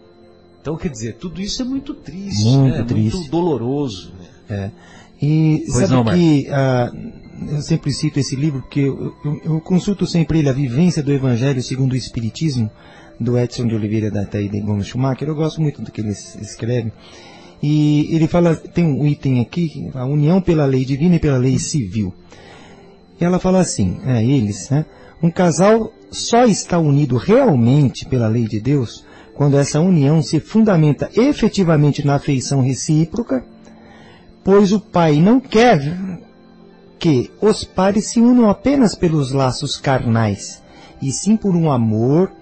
Então, quer dizer, tudo isso é muito triste, Muito né? triste. muito doloroso. É. E Pois sabe não, que ah, eu sempre cito esse livro porque eu, eu- eu consulto sempre ele, A Vivência do Evangelho segundo o Espiritismo, do Edson de Oliveira da Taí de Gomes Schumacher. Eu gosto muito do que ele es- escreve. E ele fala, tem um item aqui, a união pela lei divina e pela lei civil. E ela fala assim, é, eles, né? Um casal só está unido realmente pela lei de Deus quando essa união se fundamenta efetivamente na afeição recíproca, pois o pai não quer que os pares se unam apenas pelos laços carnais, e sim por um amor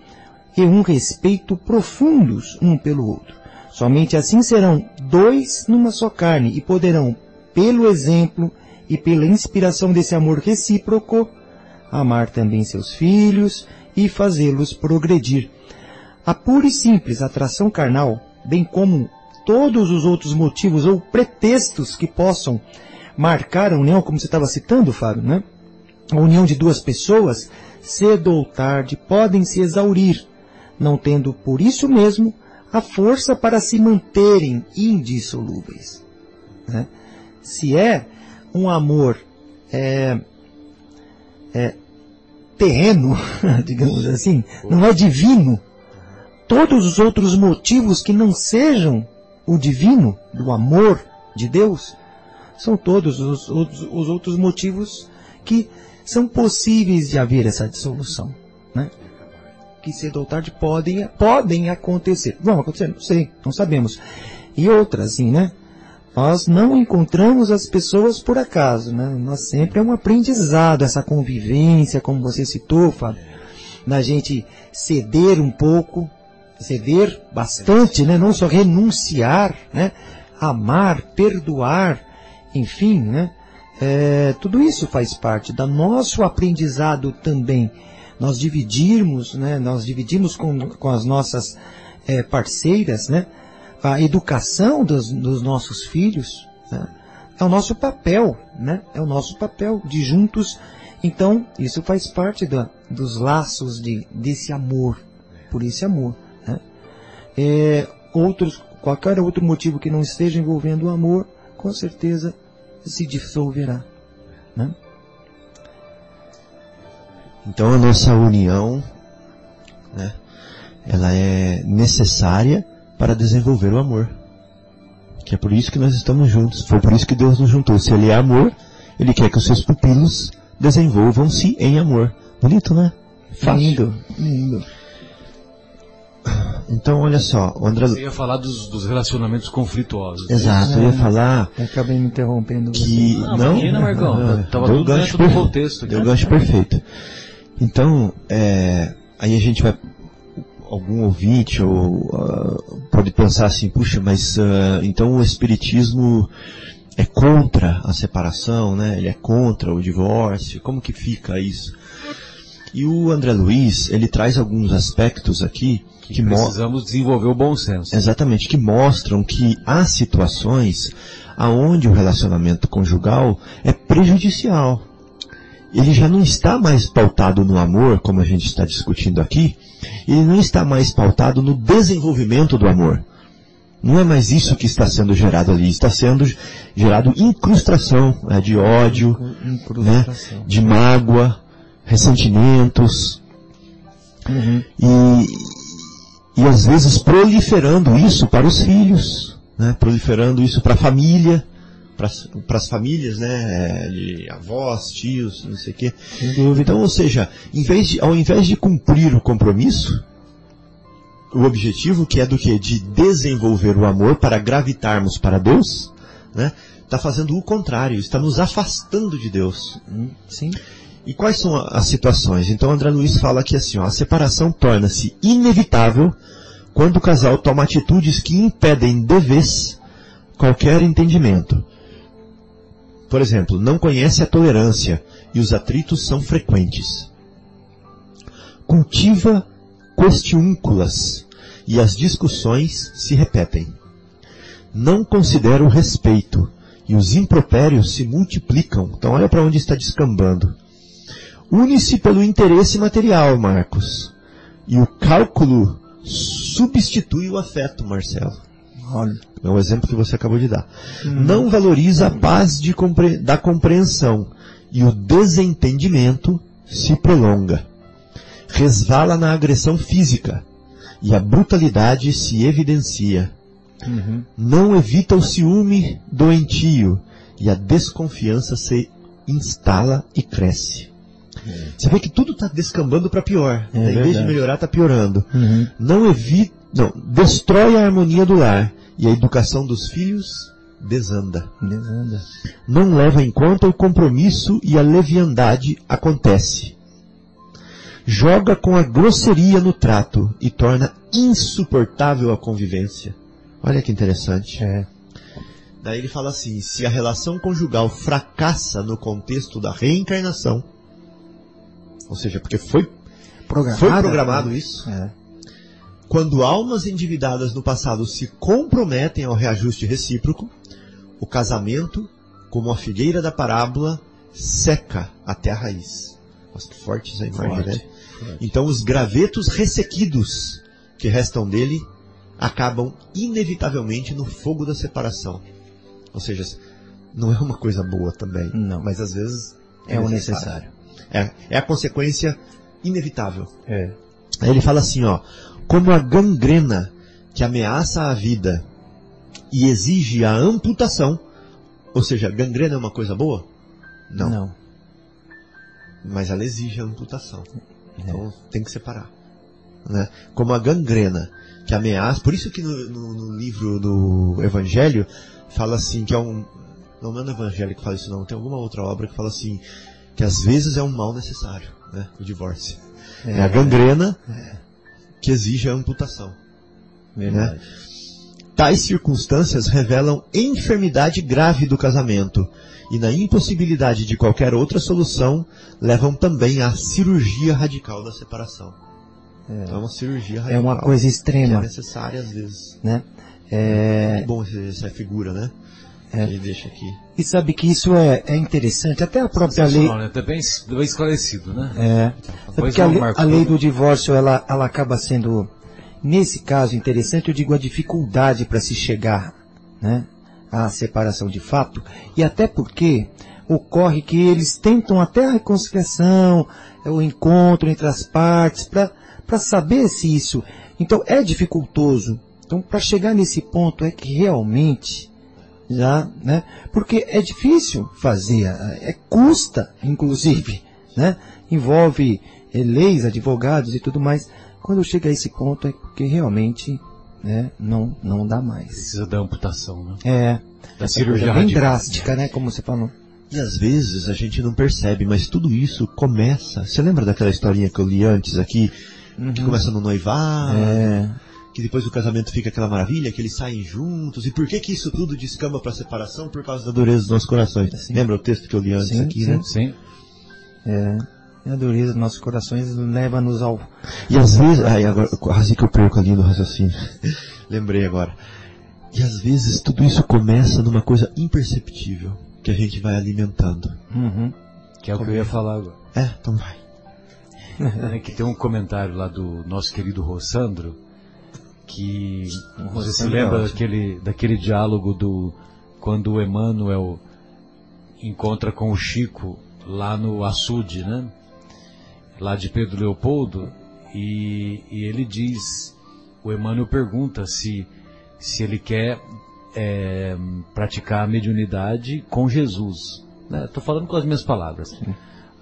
e um respeito profundos um pelo outro. Somente assim serão dois numa só carne e poderão, pelo exemplo e pela inspiração desse amor recíproco, amar também seus filhos e fazê-los progredir. A pura e simples atração carnal, bem como todos os outros motivos ou pretextos que possam marcar a união, como você estava citando, Fábio, né? A união de duas pessoas, cedo ou tarde, podem se exaurir, não tendo por isso mesmo a força para se manterem indissolúveis. né? Se é um amor é, é, terreno, digamos assim, não é divino, todos os outros motivos que não sejam o divino, do amor de Deus, são todos os, outros- os outros motivos que são possíveis de haver essa dissolução. Né? Que cedo ou tarde podem, podem acontecer. Vão acontecer? Não sei, não sabemos. E outra, assim, né? Nós não encontramos as pessoas por acaso, né? Nós sempre é um aprendizado, essa convivência, como você citou, Fábio, da gente ceder um pouco, ceder bastante, né? Não só renunciar, né? Amar, perdoar, enfim, né? É, tudo isso faz parte do nosso aprendizado também. Nós dividirmos, né? Nós dividimos com, com as nossas é, parceiras, né? A educação dos, dos nossos filhos, né? É o nosso papel, né? É o nosso papel de juntos. Então, isso faz parte da, dos laços de, desse amor, por esse amor, né? É, outros, qualquer outro motivo que não esteja envolvendo o amor, com certeza se dissolverá. Né? Então a nossa união, né, ela é necessária para desenvolver o amor. Que é por isso que nós estamos juntos. Foi por isso que Deus nos juntou. Se Ele é amor, Ele quer que os seus pupilos desenvolvam-se em amor. Bonito, né? Fácil. Lindo, lindo. Então olha só, o André... Você ia falar dos, dos relacionamentos conflituosos. Exato, eu ia falar Eu acabei me interrompendo. que... Não, não, imagina, Marcão. não, Tava deu tudo gancho dentro do perfeito. contexto aqui. Deu gancho perfeito. Então, é, aí a gente vai, algum ouvinte ou ah, pode pensar assim, puxa, mas ah, então o espiritismo é contra a separação, né? Ele é contra o divórcio. Como que fica isso? E o André Luiz, ele traz alguns aspectos aqui que, mo- Precisamos desenvolver o bom senso. Exatamente, que mostram que há situações aonde o relacionamento conjugal é prejudicial. Ele já não está mais pautado no amor, como a gente está discutindo aqui, ele não está mais pautado no desenvolvimento do amor. Não é mais isso que está sendo gerado ali, está sendo gerado incrustação né, de ódio, Incrustação. de mágoa, ressentimentos, Uhum. e, e às vezes proliferando isso para os filhos, né? proliferando isso para a família, para as famílias, né? de avós, tios, não sei o quê. Então, ou seja, de, ao invés de cumprir o compromisso, o objetivo que é do que? De desenvolver o amor para gravitarmos para Deus, né? está fazendo o contrário, está nos afastando de Deus. Hum, Sim. E quais são as situações? Então André Luiz fala aqui assim, ó, a separação torna-se inevitável quando o casal toma atitudes que impedem de vez qualquer entendimento. Por exemplo, não conhece a tolerância e os atritos são frequentes. Cultiva questiúnculas e as discussões se repetem. Não considera o respeito e os impropérios se multiplicam. Então olha para onde está descambando. Une-se pelo interesse material, Marcos. E o cálculo substitui o afeto, Marcelo. Olha. É o exemplo que você acabou de dar. Não valoriza a paz compre- da compreensão e o desentendimento se prolonga. Resvala na agressão física e a brutalidade se evidencia. Uhum. Não evita o ciúme doentio e a desconfiança se instala e cresce. Você vê que tudo está descambando para pior. É né? Em vez de melhorar, está piorando Uhum. não evita, não, destrói a harmonia do lar e a educação dos filhos desanda. Desanda. Não leva em conta o compromisso e a leviandade acontece. Joga com a grosseria no trato e torna insuportável a convivência. Olha que interessante. É. Daí ele fala assim, se a relação conjugal fracassa no contexto da reencarnação, ou seja, porque foi, Programada. foi programado isso, É. Quando almas endividadas no passado se comprometem ao reajuste recíproco, o casamento, como a figueira da parábola, seca até a raiz. Nossa, que forte essa imagem, Forte, né? Então os gravetos ressequidos que restam dele acabam inevitavelmente no fogo da separação. Ou seja, não é uma coisa boa também, Não. mas às vezes É o necessário. É, é a consequência inevitável. É. Aí ele fala assim, ó, como a gangrena que ameaça a vida e exige a amputação, ou seja, gangrena é uma coisa boa? Não. Não. Mas ela exige a amputação. Então tem que separar. Né? Como a gangrena que ameaça, por isso que no, no- no livro do Evangelho fala assim que é um, não é no Evangelho que fala isso não, tem alguma outra obra que fala assim que às vezes é um mal necessário, né? O divórcio. É, a gangrena que exige a amputação. Verdade. Tais circunstâncias revelam enfermidade grave do casamento e na impossibilidade de qualquer outra solução levam também à cirurgia radical da separação. Então é uma cirurgia radical. É uma coisa que é extrema, necessária às vezes. né? É, É bom essa figura, né? É. Ele deixa aqui. e sabe que isso é, é interessante, até a própria lei, Sensacional, né? Até bem, bem esclarecido, né? é, Pois sabe que a, lei- a lei do divórcio, ela, ela acaba sendo, nesse caso interessante, eu digo a dificuldade para se chegar, né, à separação de fato, e até porque ocorre que eles tentam até a reconciliação, é, o encontro entre as partes, para saber se isso, então é dificultoso. Então, para chegar nesse ponto é que realmente já, né? Porque é difícil fazer, é custa, inclusive, né? Envolve eh, leis, advogados e tudo mais. Quando chega a esse ponto é porque realmente, né? Não, não dá mais. Precisa da amputação, né? É. Da essa cirurgia bem radical. drástica, né? Como você falou. E às vezes a gente não percebe, mas tudo isso começa. Você lembra daquela historinha que eu li antes aqui? Que começa no noivado, É. que depois do casamento fica aquela maravilha, que eles saem juntos. E por que que isso tudo descamba para separação? Por causa da dureza dos nossos corações. Sim. Lembra o texto que eu li antes Sim, aqui, sim. né? Sim. É. E a dureza dos nossos corações leva-nos ao. E às vezes, ai, agora, quase que eu perco ali no raciocínio. Lembrei agora. E às vezes tudo isso começa numa coisa imperceptível, que a gente vai alimentando. Uhum. Que é o que eu ia falar agora. É, então vai. É que tem um comentário lá do nosso querido Rossandro, que você se lembra ótimo. daquele, daquele diálogo do quando o Emmanuel encontra com o Chico lá no açude, né? Lá de Pedro Leopoldo, e, e ele diz, o Emmanuel pergunta se, se ele quer é, praticar a mediunidade com Jesus. Estou falando com as minhas palavras.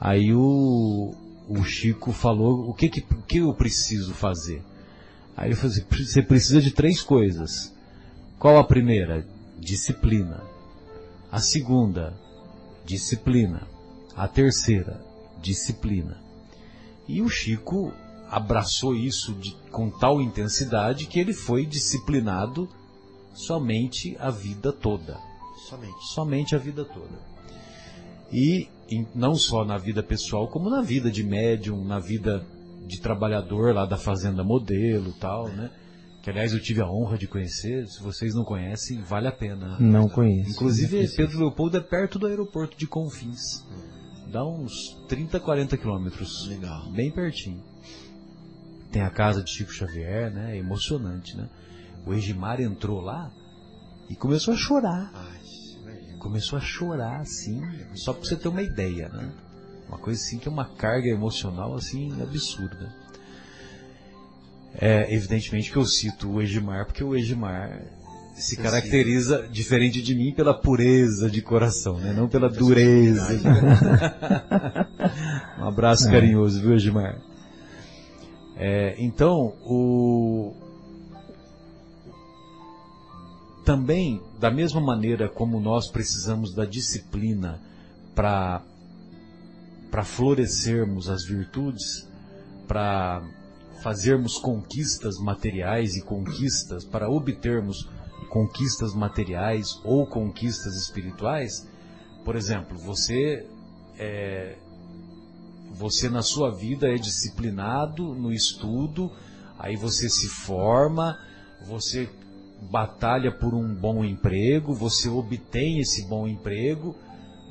Aí o, o Chico falou, o que, que, o que eu preciso fazer? Aí ele falou assim, você precisa de três coisas. Qual a primeira? Disciplina. A segunda, disciplina. A terceira, disciplina. E o Chico abraçou isso de, com tal intensidade que ele foi disciplinado somente a vida toda. Somente. Somente a vida toda. E em, não só na vida pessoal, como na vida de médium, na vida de trabalhador lá da Fazenda Modelo tal, né? Que aliás eu tive a honra de conhecer, se vocês não conhecem, vale a pena. Não conheço. Inclusive, Pedro Leopoldo é perto do aeroporto de Confins. Dá uns 30, 40 quilômetros. Legal. Bem pertinho. Tem a casa de Chico Xavier, né? É emocionante, né? O Egimar entrou lá e começou a chorar. Ai. Começou a chorar, assim, só pra você ter uma ideia, né? Uma coisa assim que é uma carga emocional, assim, absurda. É, evidentemente que eu cito o Egimar, porque o Egimar se caracteriza, diferente de mim, pela pureza de coração, né? Não pela dureza. um abraço carinhoso, viu, Egimar? É, então, o... Também, da mesma maneira como nós precisamos da disciplina para para florescermos as virtudes, para fazermos conquistas materiais e conquistas, para obtermos conquistas materiais ou conquistas espirituais, por exemplo, você é, você na sua vida é disciplinado no estudo, aí você se forma, você batalha por um bom emprego, você obtém esse bom emprego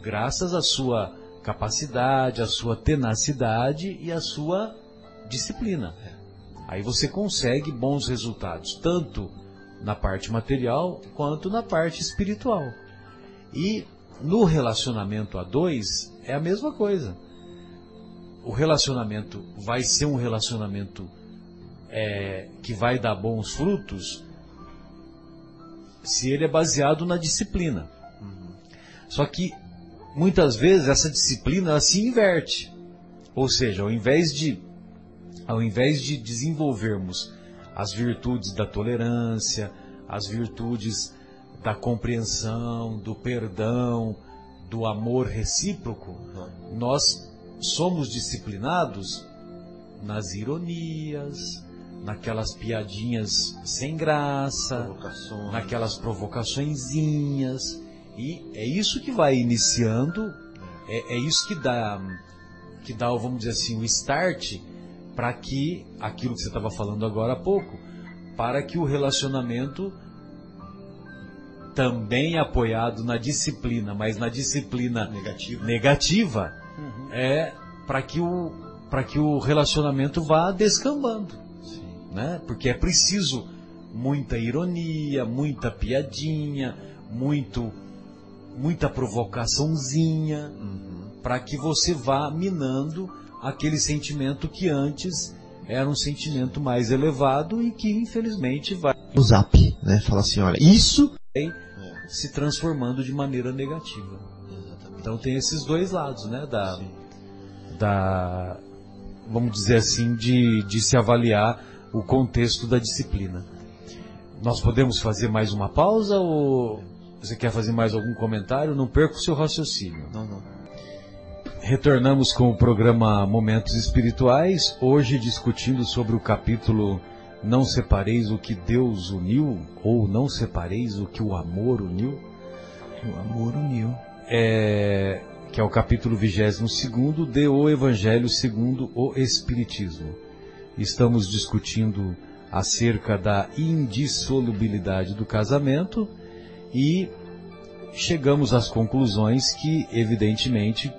graças à sua capacidade, à sua tenacidade e à sua disciplina. Aí você consegue bons resultados, tanto na parte material quanto na parte espiritual. E no relacionamento a dois é a mesma coisa. O relacionamento vai ser um relacionamento é, que vai dar bons frutos se ele é baseado na disciplina. Só que muitas vezes essa disciplina se inverte. Ou seja, ao invés de ao invés de desenvolvermos as virtudes da tolerância, as virtudes da compreensão, do perdão, do amor recíproco, nós somos disciplinados nas ironias, naquelas piadinhas sem graça, Provocações. naquelas provocaçõezinhas. E é isso que vai iniciando, é, é isso que dá, que dá, vamos dizer assim, o start para que aquilo que você estava falando agora há pouco, para que o relacionamento também apoiado na disciplina, mas na disciplina Negativo. negativa, é para que o para que o relacionamento vá descambando Sim. né? Porque é preciso muita ironia, muita piadinha, muito muita provocaçãozinha Uhum. para que você vá minando aquele sentimento que antes era um sentimento mais elevado e que infelizmente vai O zap, né? Fala assim, olha, isso... se transformando de maneira negativa. Exatamente. Então tem esses dois lados, né? Da, Sim. da vamos dizer assim, de, de se avaliar o contexto da disciplina. Nós podemos fazer mais uma pausa ou você quer fazer mais algum comentário? Não perca o seu raciocínio. Não, não. Retornamos com o programa Momentos Espirituais, hoje discutindo sobre o capítulo Não separeis o que Deus uniu, ou Não separeis o que o amor uniu. O amor uniu. é, que é o capítulo 22 de O Evangelho segundo o Espiritismo. Estamos discutindo acerca da indissolubilidade do casamento e chegamos às conclusões que, evidentemente,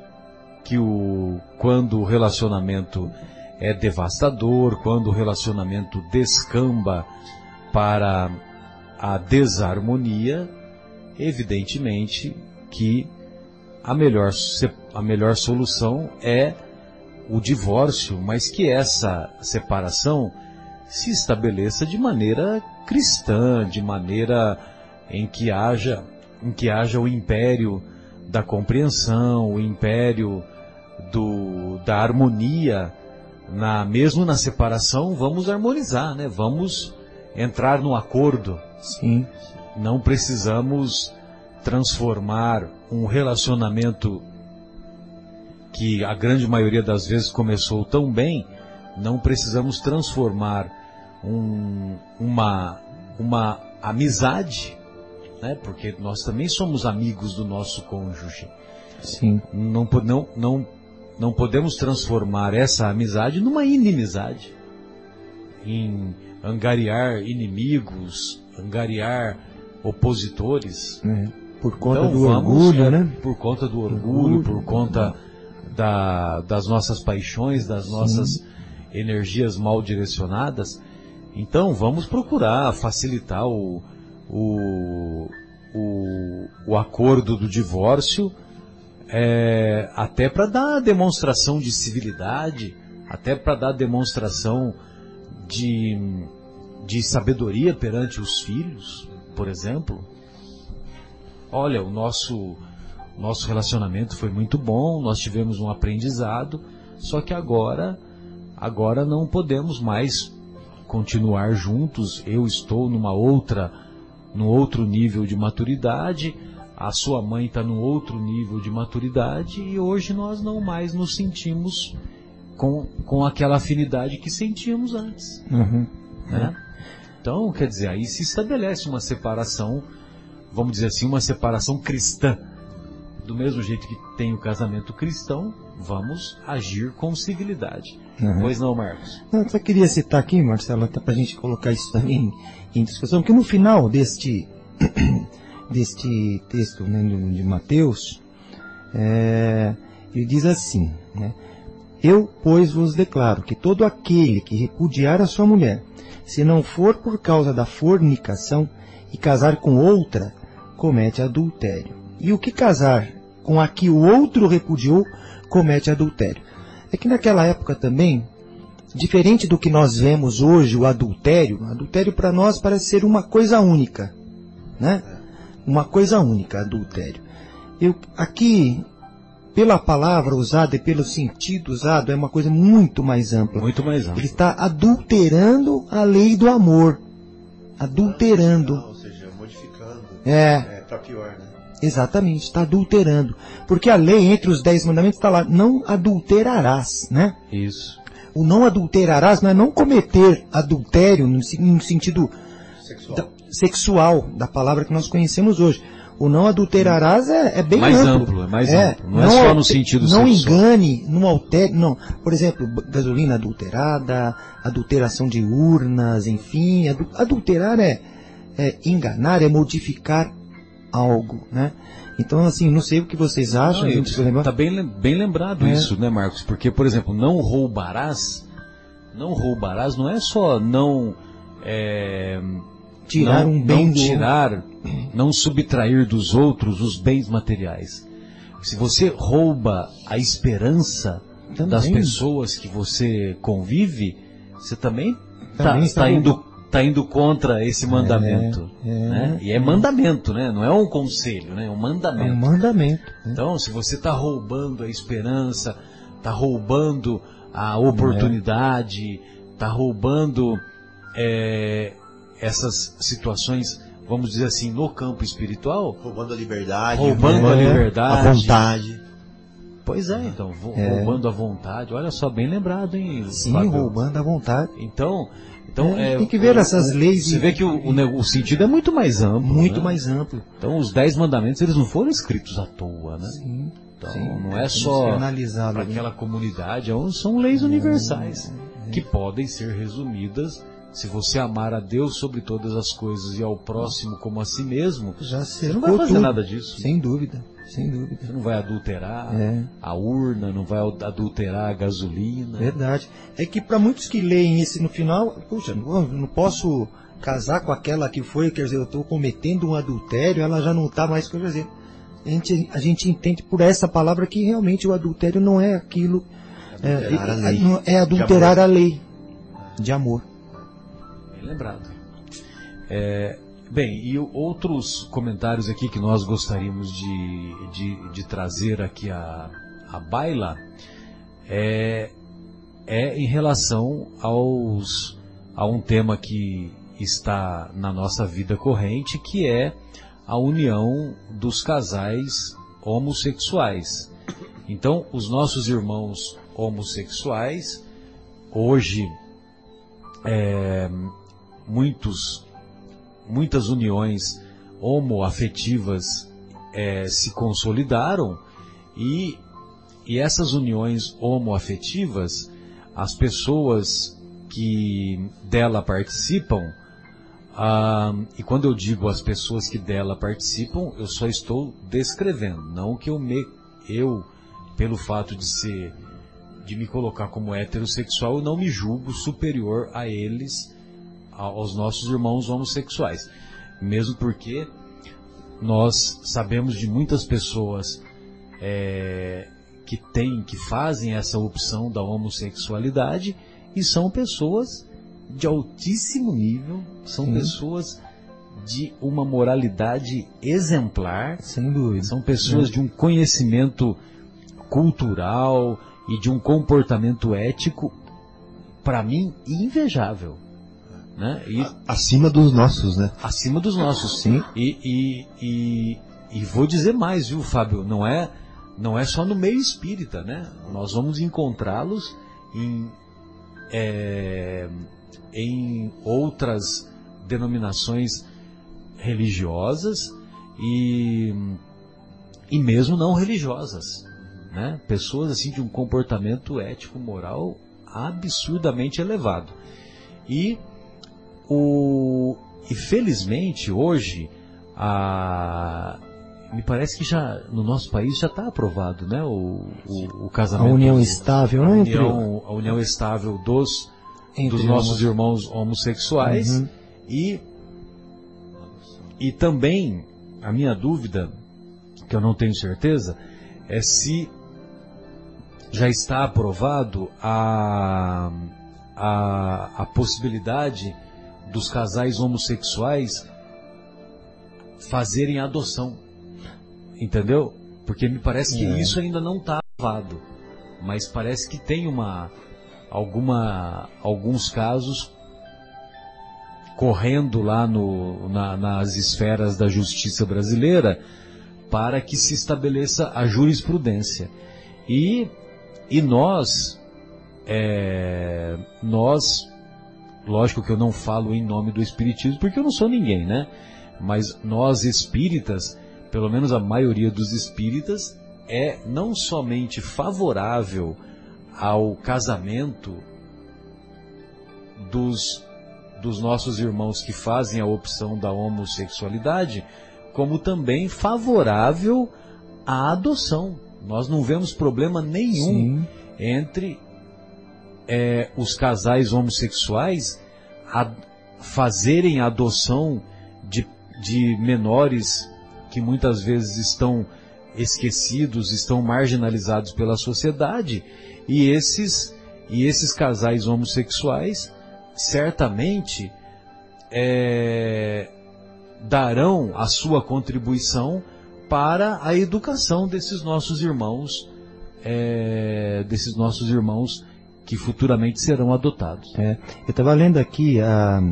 que o, quando o relacionamento é devastador, quando o relacionamento descamba para a desarmonia, evidentemente que a melhor, a melhor solução é o divórcio, mas que essa separação se estabeleça de maneira cristã, de maneira em que haja, em que haja o império da compreensão, o império do, da harmonia, na, mesmo na separação, vamos harmonizar, né? Vamos entrar no acordo. Sim. Não precisamos transformar um relacionamento que a grande maioria das vezes começou tão bem, não precisamos transformar um, uma, uma amizade, né? porque nós também somos amigos do nosso cônjuge. Sim. Não, não, não, não podemos transformar essa amizade numa inimizade, em angariar inimigos, angariar opositores. É, por conta Então, do vamos, orgulho, é, né? Por conta do orgulho, Orgulho. por conta da- das nossas paixões, das nossas energias mal direcionadas. Então, vamos procurar facilitar o, o, o, o acordo do divórcio, é, até para dar demonstração de civilidade, até para dar demonstração de, de sabedoria perante os filhos, por exemplo. Olha, o nosso, nosso relacionamento foi muito bom, nós tivemos um aprendizado, só que agora, agora não podemos mais continuar juntos. Eu estou numa outra, num outro nível de maturidade, a sua mãe está num outro nível de maturidade e hoje nós não mais nos sentimos com, com aquela afinidade que sentíamos antes. Uhum. Né? Então, quer dizer, aí se estabelece uma separação, vamos dizer assim, uma separação cristã. Do mesmo jeito que tem o casamento cristão, vamos agir com civilidade. Uhum. Pois não, Marcos? Não, eu só queria citar aqui, Marcelo, até para a gente colocar isso também em discussão, que no final deste, deste texto né, de Mateus, é, ele diz assim, né, Eu, pois, vos declaro que todo aquele que repudiar a sua mulher, se não for por causa da fornicação e casar com outra, comete adultério. E o que casar com a que o outro repudiou, comete adultério. É que naquela época também, diferente do que nós vemos hoje, o adultério, adultério para nós parece ser uma coisa única, né? Uma coisa única, adultério. Eu, aqui, pela palavra usada e pelo sentido usado, é uma coisa muito mais ampla. Muito mais amplo. Ele está adulterando a lei do amor. Adulterando. Ou seja, modificando. É, É, pra pior, né? exatamente, está adulterando. Porque a lei, entre os dez mandamentos, está lá, não adulterarás, né? Isso. O não adulterarás não é não cometer adultério no, no sentido Sexual. da- sexual da palavra que nós conhecemos hoje. O não adulterarás é, é bem Mais amplo. amplo, é mais amplo. Não é só no sentido Não sexual. engane, não altere, não. Por exemplo, gasolina adulterada, adulteração de urnas, enfim. adu- adulterar é, é enganar, é modificar algo, né? Então, assim, não sei o que vocês acham. Não, gente, lembra- tá bem, bem lembrado É. isso, né, Marcos? Porque, por exemplo, não roubarás, não roubarás não é só não é, Tirar não, um bem não do tirar, não subtrair dos outros os bens materiais. Se você rouba a esperança Também. das pessoas que você convive, você também está Também está indo tá indo contra esse mandamento, é, né? E é mandamento, né? Não é um conselho, né? É um É mandamento. um mandamento. né? Então, se você está roubando a esperança, está roubando a oportunidade, está roubando é, essas situações, vamos dizer assim, no campo espiritual, Roubando a liberdade. roubando a É, liberdade. A vontade. Pois é, então, É. roubando a vontade. Olha só, bem lembrado, hein? Sim, Fábio? roubando à vontade. Então, então É, é, tem que ver essas leis Você e- vê que o, o, o sentido é muito mais amplo. Muito né? mais amplo. Então, os dez mandamentos, eles não foram escritos à toa, né? Sim. Então, sim. não é só para aquela comunidade, é são leis universais que podem ser resumidas. Se você amar a Deus sobre todas as coisas e ao próximo como a si mesmo, Já você não vai fazer tudo. nada disso. Sem dúvida, sem dúvida. Você não vai adulterar É. a urna, não vai adulterar a gasolina. Verdade. É que para muitos que leem esse no final, puxa, não, não posso casar com aquela que foi, quer dizer, eu estou cometendo um adultério, ela já não está mais, quer dizer, a gente, a gente entende por essa palavra que realmente o adultério não é aquilo, é, Adulterar a é- lei. não- é adulterar a lei de amor. Lembrado. É, bem, e outros comentários aqui que nós gostaríamos de, de, de trazer aqui à, à baila é, é em relação aos, a um tema que está na nossa vida corrente, que é a união dos casais homossexuais. Então, os nossos irmãos homossexuais, hoje, é, muitos, muitas uniões homoafetivas é, se consolidaram e, e essas uniões homoafetivas, as pessoas que dela participam, ah, e quando eu digo as pessoas que dela participam, eu só estou descrevendo, não que eu me, eu, pelo fato de ser, de me colocar como heterossexual, eu não me julgo superior a eles, aos nossos irmãos homossexuais. Mesmo porque nós sabemos de muitas pessoas é, que têm, que fazem essa opção da homossexualidade e são pessoas de altíssimo nível, são Sim. pessoas de uma moralidade exemplar, Sem dúvida. são pessoas de um conhecimento cultural e de um comportamento ético, para mim, invejável. Né? E Acima dos nossos, né? acima dos nossos. Sim. E, e, e, e vou dizer mais, viu, Fábio? Não é, não é só no meio espírita, né? Nós vamos encontrá-los em, é, em outras denominações religiosas e, e mesmo não religiosas, né? Pessoas assim de um comportamento ético moral absurdamente elevado. E o e felizmente hoje a me parece que já no nosso país já está aprovado, né? O, o, o A casamento união estável, a não é entre, união, a união estável dos entre dos nossos irmãos homossexuais Uhum. e e também a minha dúvida que eu não tenho certeza é se já está aprovado a a, a possibilidade dos casais homossexuais fazerem adoção, entendeu? Porque me parece que É. isso ainda não está aprovado, mas parece que tem uma alguma alguns casos correndo lá no, na- nas esferas da justiça brasileira para que se estabeleça a jurisprudência. E, e nós, é, nós, lógico que eu não falo em nome do Espiritismo, porque eu não sou ninguém, né? Mas nós espíritas, pelo menos a maioria dos espíritas, é não somente favorável ao casamento dos, dos nossos irmãos que fazem a opção da homossexualidade, como também favorável à adoção. Nós não vemos problema nenhum Sim. entre é, os casais homossexuais a fazerem a adoção de, de menores que muitas vezes estão esquecidos, estão marginalizados pela sociedade, e esses, e esses casais homossexuais certamente é, darão a sua contribuição para a educação desses nossos irmãos, é, desses nossos irmãos que futuramente serão adotados. É, eu estava lendo aqui a,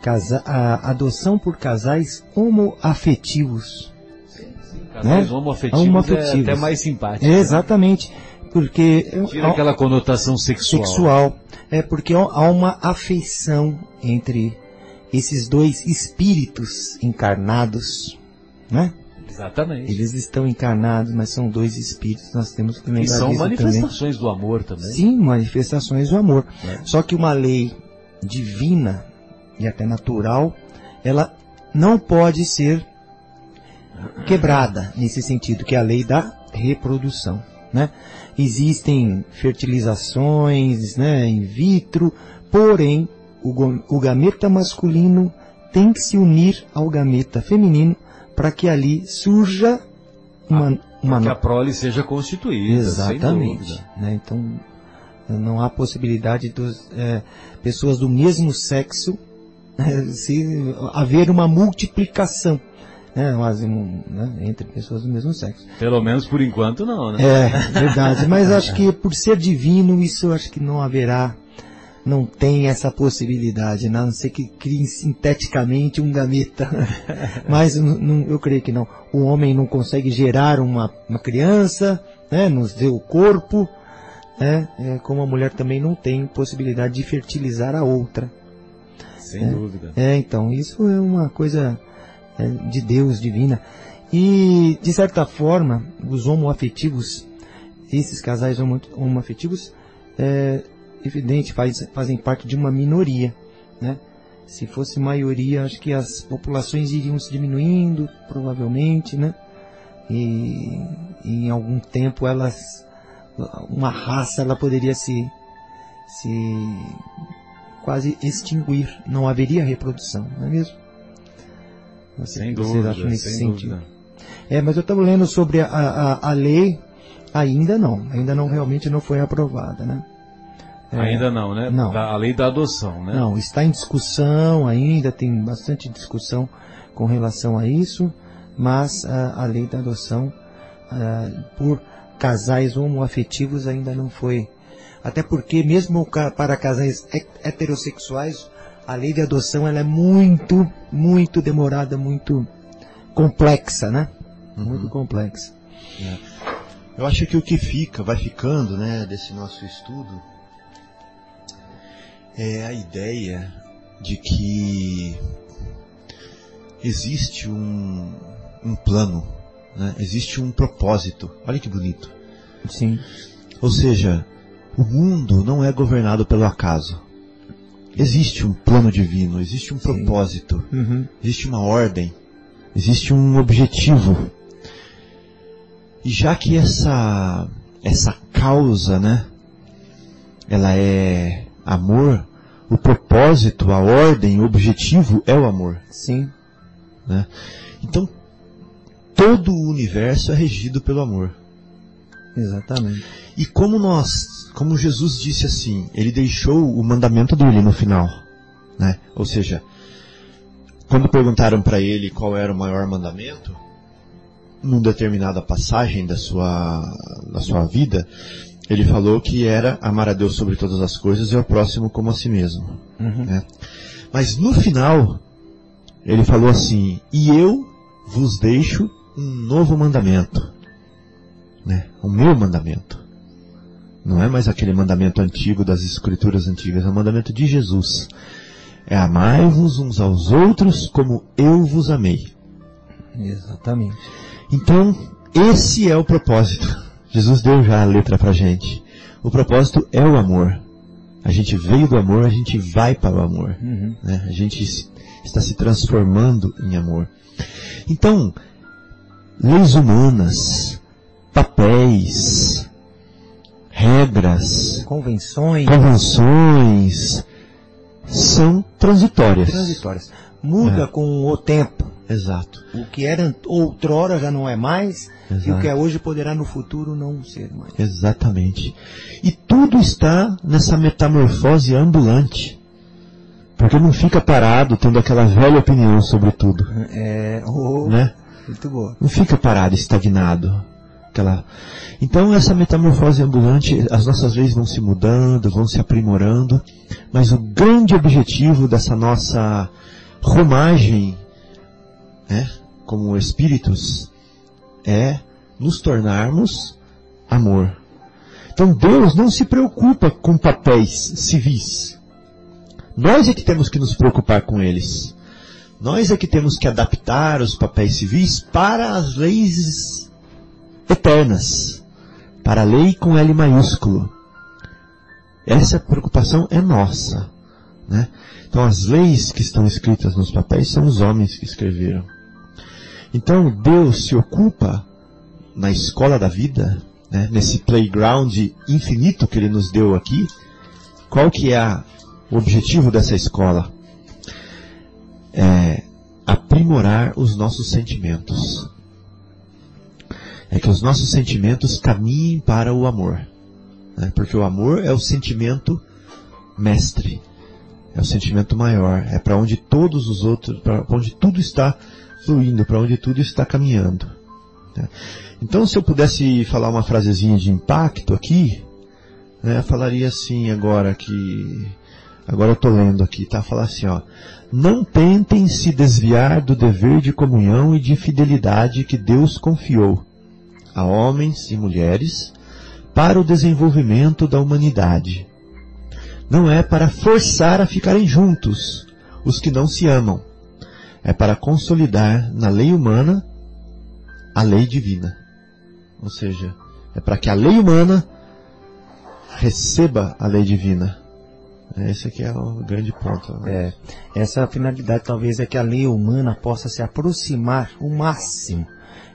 casa, a adoção por casais homoafetivos. Casais Né? homoafetivos, Homoafetivos. é até mais simpático. Exatamente, porque Tira aquela conotação sexual. sexual é porque há uma afeição entre esses dois espíritos encarnados, né? Exatamente. Eles estão encarnados, mas são dois espíritos. Nós temos que E lembrar são disso também. manifestações do amor também. Sim, manifestações do amor. É. Só que uma lei divina e até natural, ela não pode ser quebrada nesse sentido, que é a lei da reprodução, né? Existem fertilizações, né, in vitro, porém o, o gameta masculino tem que se unir ao gameta feminino para que ali surja uma, uma Que a prole seja constituída, Exatamente. né? Então, não há possibilidade dos é, pessoas do mesmo sexo é, se haver uma multiplicação né? Mas, um, né? entre pessoas do mesmo sexo. Pelo menos por enquanto não, né? É, verdade. Mas acho que por ser divino, isso acho que não haverá não tem essa possibilidade, né? a não ser que crie sinteticamente um gameta. Mas não- eu creio que não. O homem não consegue gerar uma, uma criança, né? nos deu o corpo, né? É, como a mulher também não tem possibilidade de fertilizar a outra. Sem dúvida. É, então, isso é uma coisa é, de Deus, divina. E, de certa forma, os homoafetivos, esses casais homo- homoafetivos, é evidente, faz, fazem parte de uma minoria, né? Se fosse maioria, acho que as populações iriam se diminuindo, provavelmente, né? E, e em algum tempo elas, uma raça, ela poderia se, se quase extinguir, não haveria reprodução, não é mesmo? Sei Sem dúvida, sem sentido. dúvida. É, mas eu estava lendo sobre a, a, a lei, ainda não, ainda não realmente não foi aprovada, né? É, Ainda não, né? Não. Da- a lei da adoção, né? Não, está em discussão ainda, tem bastante discussão com relação a isso, mas a, a lei da adoção ah, por casais homoafetivos ainda não foi. Até porque mesmo para casais he- heterossexuais, a lei de adoção ela é muito, muito demorada, muito complexa, né? Muito complexa. Eu acho que o que fica, vai ficando, né, desse nosso estudo, é a ideia de que existe um, um plano, né, existe um propósito. Olha que bonito. Sim, Ou seja, o mundo não é governado pelo acaso. Existe um plano divino, existe um Sim. propósito, Uhum. existe uma ordem, existe um objetivo. E já que essa essa causa, né, ela é amor, o propósito, a ordem, o objetivo é o amor, sim, né? Então todo o universo é regido pelo amor. exatamente. E como nós, como Jesus disse assim, ele deixou o mandamento dele no final, né? Ou seja, quando perguntaram para ele qual era o maior mandamento, numa determinada passagem da sua, da sua vida, ele falou que era amar a Deus sobre todas as coisas e ao próximo como a si mesmo. Uhum. né? Mas no final, ele falou assim, e eu vos deixo um novo mandamento. Né? O meu mandamento. Não é mais aquele mandamento antigo das escrituras antigas, é o mandamento de Jesus. É amai-vos uns aos outros como eu vos amei. Exatamente. Então, esse é o propósito. Jesus deu já a letra pra gente. O propósito é o amor. A gente veio do amor, a gente vai para o amor. Uhum. né? A gente está se transformando em amor. Então, leis humanas, papéis, regras, Convenções convenções, são transitórias. transitórias. Muda É. com o tempo. Exato. O que era outrora já não é mais, e o Exato. que é hoje poderá no futuro não ser mais. Exatamente. E tudo está nessa metamorfose ambulante. Porque não fica parado tendo aquela velha opinião sobre tudo, É, oh, né? muito boa. Não fica parado, estagnado. Aquela... Então essa metamorfose ambulante, as nossas leis vão se mudando, vão se aprimorando, mas o grande objetivo dessa nossa romagem, né, como espíritos, é nos tornarmos amor. Então Deus não se preocupa com papéis civis. Nós é que temos que nos preocupar com eles. Nós é que temos que adaptar os papéis civis para as leis eternas. Para a lei com L maiúsculo. Essa preocupação é nossa. Né? Então as leis que estão escritas nos papéis são os homens que escreveram. Então Deus se ocupa na escola da vida, né, nesse playground infinito que Ele nos deu aqui. Qual que é a- o objetivo dessa escola? É aprimorar os nossos sentimentos. É que os nossos sentimentos caminhem para o amor. né? Porque o amor é o sentimento mestre. É o sentimento maior. É para onde todos os outros, para onde tudo está fluindo, para onde tudo está caminhando. né? Então, se eu pudesse falar uma frasezinha de impacto aqui, né, eu falaria assim agora que Agora eu estou lendo aqui, tá? Fala assim, ó. Não tentem se desviar do dever de comunhão e de fidelidade que Deus confiou a homens e mulheres para o desenvolvimento da humanidade. Não é para forçar a ficarem juntos os que não se amam. É para consolidar na lei humana a lei divina. Ou seja, é para que a lei humana receba a lei divina. Esse aqui é o grande ponto. É, essa finalidade talvez é que a lei humana possa se aproximar o máximo.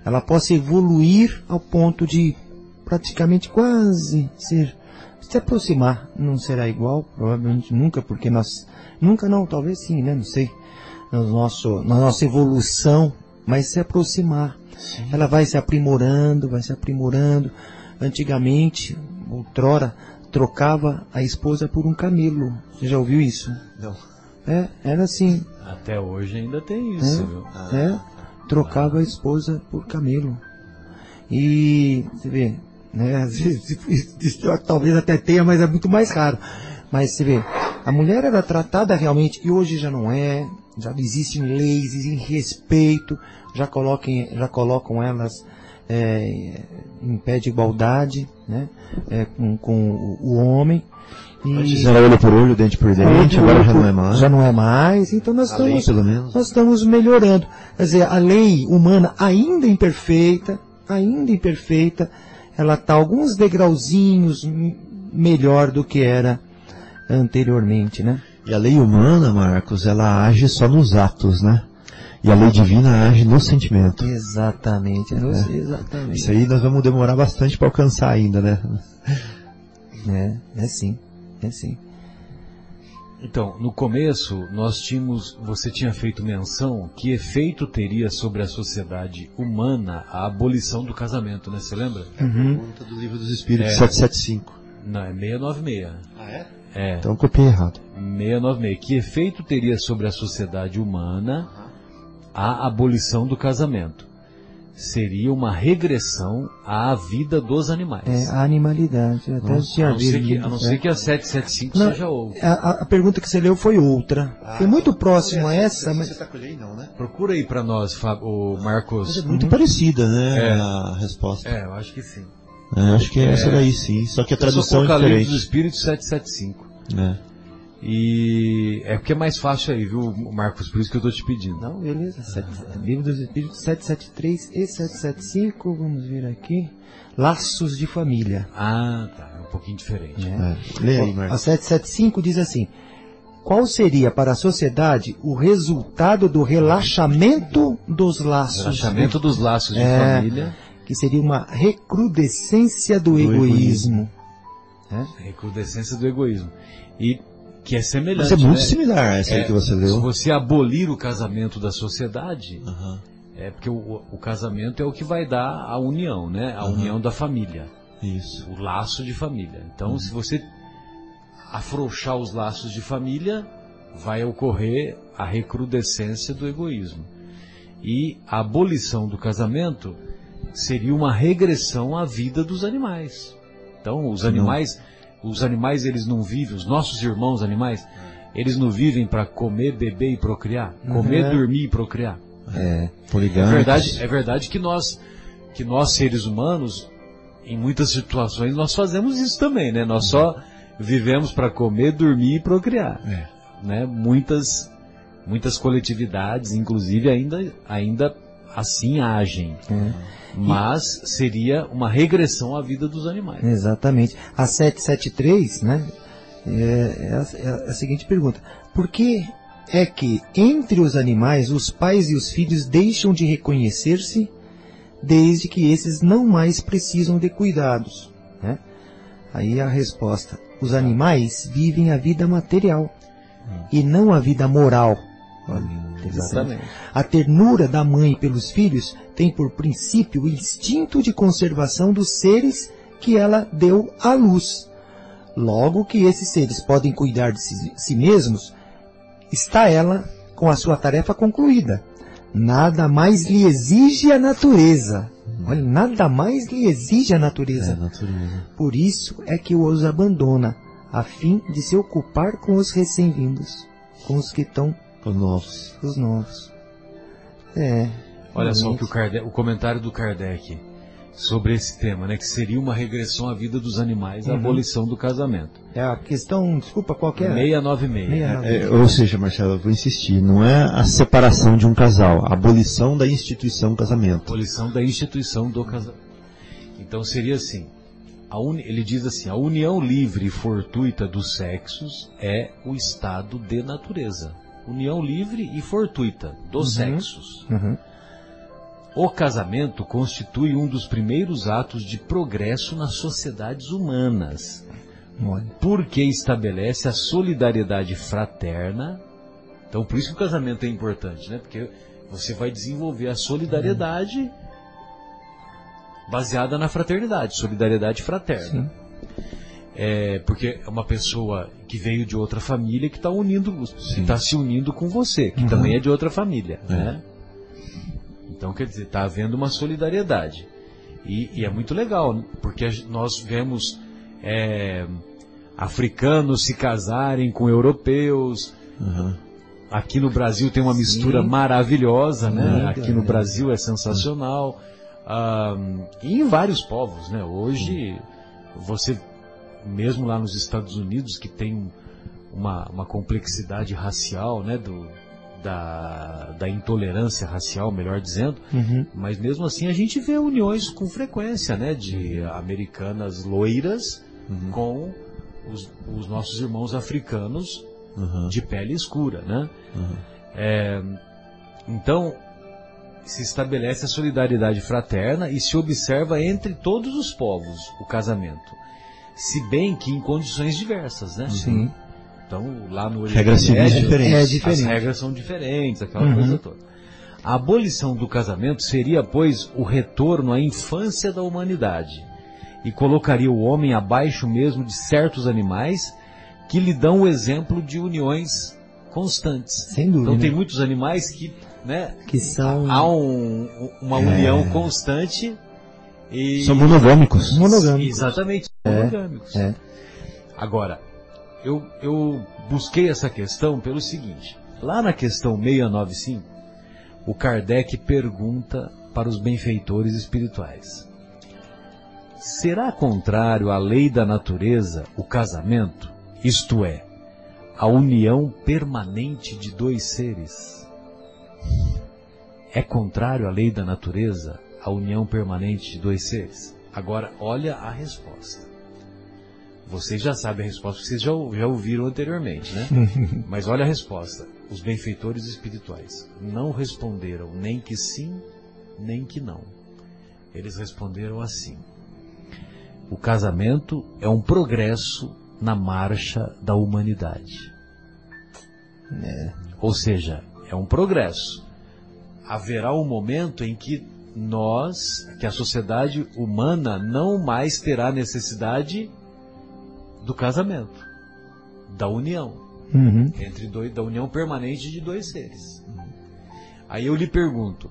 Ela possa evoluir ao ponto de praticamente quase ser se aproximar. Não será igual, provavelmente nunca, porque nós nunca não, talvez sim, né? Não sei. No nosso, na nossa evolução, mas se aproximar. Sim. Ela vai se aprimorando, vai se aprimorando. Antigamente, outrora, trocava a esposa por um camelo. Você já ouviu isso? Não. É, era assim. Até hoje ainda tem isso, é, viu? É, trocava a esposa por camelo. E, você vê, né, talvez até tenha, mas é muito mais raro. Mas você vê, a mulher era tratada realmente, e hoje já não é, já existem leis, existe respeito, já, coloquem, já colocam elas é, em pé de igualdade né, é, com, com o, homem. E... Antes era olho por olho, dente por dente, agora já não é mais. Já não é mais, então nós, estamos, lei, nós estamos melhorando. Quer dizer, a lei humana ainda imperfeita, ainda imperfeita, ela está alguns degrauzinhos melhor do que era anteriormente, né? E a lei humana, Marcos, ela age só nos atos, né? E a lei divina age no sentimento. Exatamente, é. exatamente. Isso aí nós vamos demorar bastante para alcançar ainda, né? É, é sim, é sim. Então, no começo, nós tínhamos, você tinha feito menção que efeito teria sobre a sociedade humana a abolição do casamento, né? Você lembra? Uhum. Pergunta do livro dos Espíritos, é, 775. Não, é 696. Ah, é? É. Então copiei errado. 696. Que efeito teria sobre a sociedade humana a abolição do casamento. Seria uma regressão à vida dos animais. É, a animalidade. Até Nossa, tinha a não, ser que, a não ser que a 775 não, seja outra. A, a, pergunta que você leu foi outra. Ah, foi muito próximo a essa, mas... Você tá com aí, não, né? Procura aí para nós, o Marcos. Mas é muito uhum. parecida, né, é. a resposta. É, eu acho que sim. É, acho que é essa daí sim, só que a tradução é diferente. dos Espíritos 775. É. E é porque é mais fácil aí, viu, Marcos? Por isso que eu estou te pedindo. Não, beleza. Sete, livro dos Espíritos 773 e 775. Vamos ver aqui. Laços de família. Ah, tá. É um pouquinho diferente. É. É. Lê aí, Marcos. A 775 diz assim. Qual seria para a sociedade o resultado do relaxamento dos laços? Relaxamento dos laços de é, família. Que seria uma recrudescência do, do egoísmo. egoísmo. É? Recrudescência do egoísmo. E que é semelhante. Mas é muito né? similar a essa é, que você leu. Se você abolir o casamento da sociedade, uhum. é porque o, o, casamento é o que vai dar a união, né? A uhum. união da família. Isso. O laço de família. Então, uhum. se você afrouxar os laços de família, vai ocorrer a recrudescência do egoísmo. E a abolição do casamento seria uma regressão à vida dos animais. Então, os animais os animais eles não vivem, os nossos irmãos animais, eles não vivem para comer, beber e procriar, comer, uhum. dormir e procriar. É, é verdade, é verdade que nós, que nós seres humanos, em muitas situações nós fazemos isso também, né? Nós só vivemos para comer, dormir e procriar, é. né? Muitas, muitas coletividades, inclusive ainda, ainda assim agem. É. Mas seria uma regressão à vida dos animais. Exatamente. A 773, né? É, é, a, é a seguinte pergunta: Por que é que entre os animais os pais e os filhos deixam de reconhecer-se desde que esses não mais precisam de cuidados? Né? Aí a resposta: os animais vivem a vida material hum. e não a vida moral. Olha. Exatamente. A ternura da mãe pelos filhos tem por princípio o instinto de conservação dos seres que ela deu à luz. Logo que esses seres podem cuidar de si, si mesmos, está ela com a sua tarefa concluída. Nada mais lhe exige a natureza. Olha, nada mais lhe exige a natureza. É, natureza. Por isso é que os abandona, a fim de se ocupar com os recém-vindos, com os que estão, Os novos. os novos. É. Olha só o, que o. Kardec- o comentário do Kardec sobre esse tema, né? Que seria uma regressão à vida dos animais, a Uhum. abolição do casamento. É a questão, desculpa, qual que é? 696. Meia- É, ou seja, Marcelo, eu vou insistir, não é a separação de um casal, a abolição da instituição casamento. abolição da instituição do casamento. Então seria assim, a uni- ele diz assim, a união livre e fortuita dos sexos é o estado de natureza. União livre e fortuita dos sexos. Uhum. O casamento constitui um dos primeiros atos de progresso nas sociedades humanas, Olha. porque estabelece a solidariedade fraterna. Então, por isso que o casamento é importante, né? Porque você vai desenvolver a solidariedade baseada na fraternidade, solidariedade fraterna. Sim. É, porque é uma pessoa que veio de outra família que está unindo, que tá se unindo com você, que também é de outra família, né? Então, quer dizer, está havendo uma solidariedade. E, e é muito legal, porque nós vemos é, africanos se casarem com europeus. Uhum. Aqui no Brasil tem uma mistura Sim. maravilhosa, né? Aqui no né? Brasil é sensacional. Ah, e em vários povos, né? Hoje, você, mesmo lá nos Estados Unidos, que tem um- uma, uma complexidade racial, né? Do, da, da intolerância racial, melhor dizendo, Uhum. mas mesmo assim a gente vê uniões com frequência, né? De americanas loiras com os, os nossos irmãos africanos Uhum. de pele escura, né? Uhum. É, então se estabelece a solidariedade fraterna e se observa entre todos os povos o casamento, se bem que em condições diversas, né? Sim. Então lá no Oriente Regras Médio, diferentes. É as diferente. regras são diferentes, aquela Uhum. coisa toda. A abolição do casamento seria, pois, o retorno à infância da humanidade e colocaria o homem abaixo mesmo de certos animais que lhe dão o exemplo de uniões constantes. Sem dúvida. Então tem muitos animais que, né, Que são há um- uma É. união constante e São monogâmicos. monogâmicos. Exatamente, É, monogâmicos. é. Agora, eu, eu busquei essa questão pelo seguinte: lá na questão 695, o Kardec pergunta para os benfeitores espirituais: será contrário à lei da natureza o casamento? Isto é, a união permanente de dois seres? É contrário à lei da natureza a união permanente de dois seres? Agora, olha a resposta. Vocês já sabem a resposta, vocês já, já ouviram anteriormente, né? Mas olha a resposta. Os benfeitores espirituais não responderam nem que sim, nem que não. Eles responderam assim: O casamento é um progresso na marcha da humanidade. Ou seja, é um progresso. Haverá um momento em que nós, que a sociedade humana não mais terá necessidade do casamento, da união Uhum. entre dois, da união permanente de dois seres. Aí eu lhe pergunto,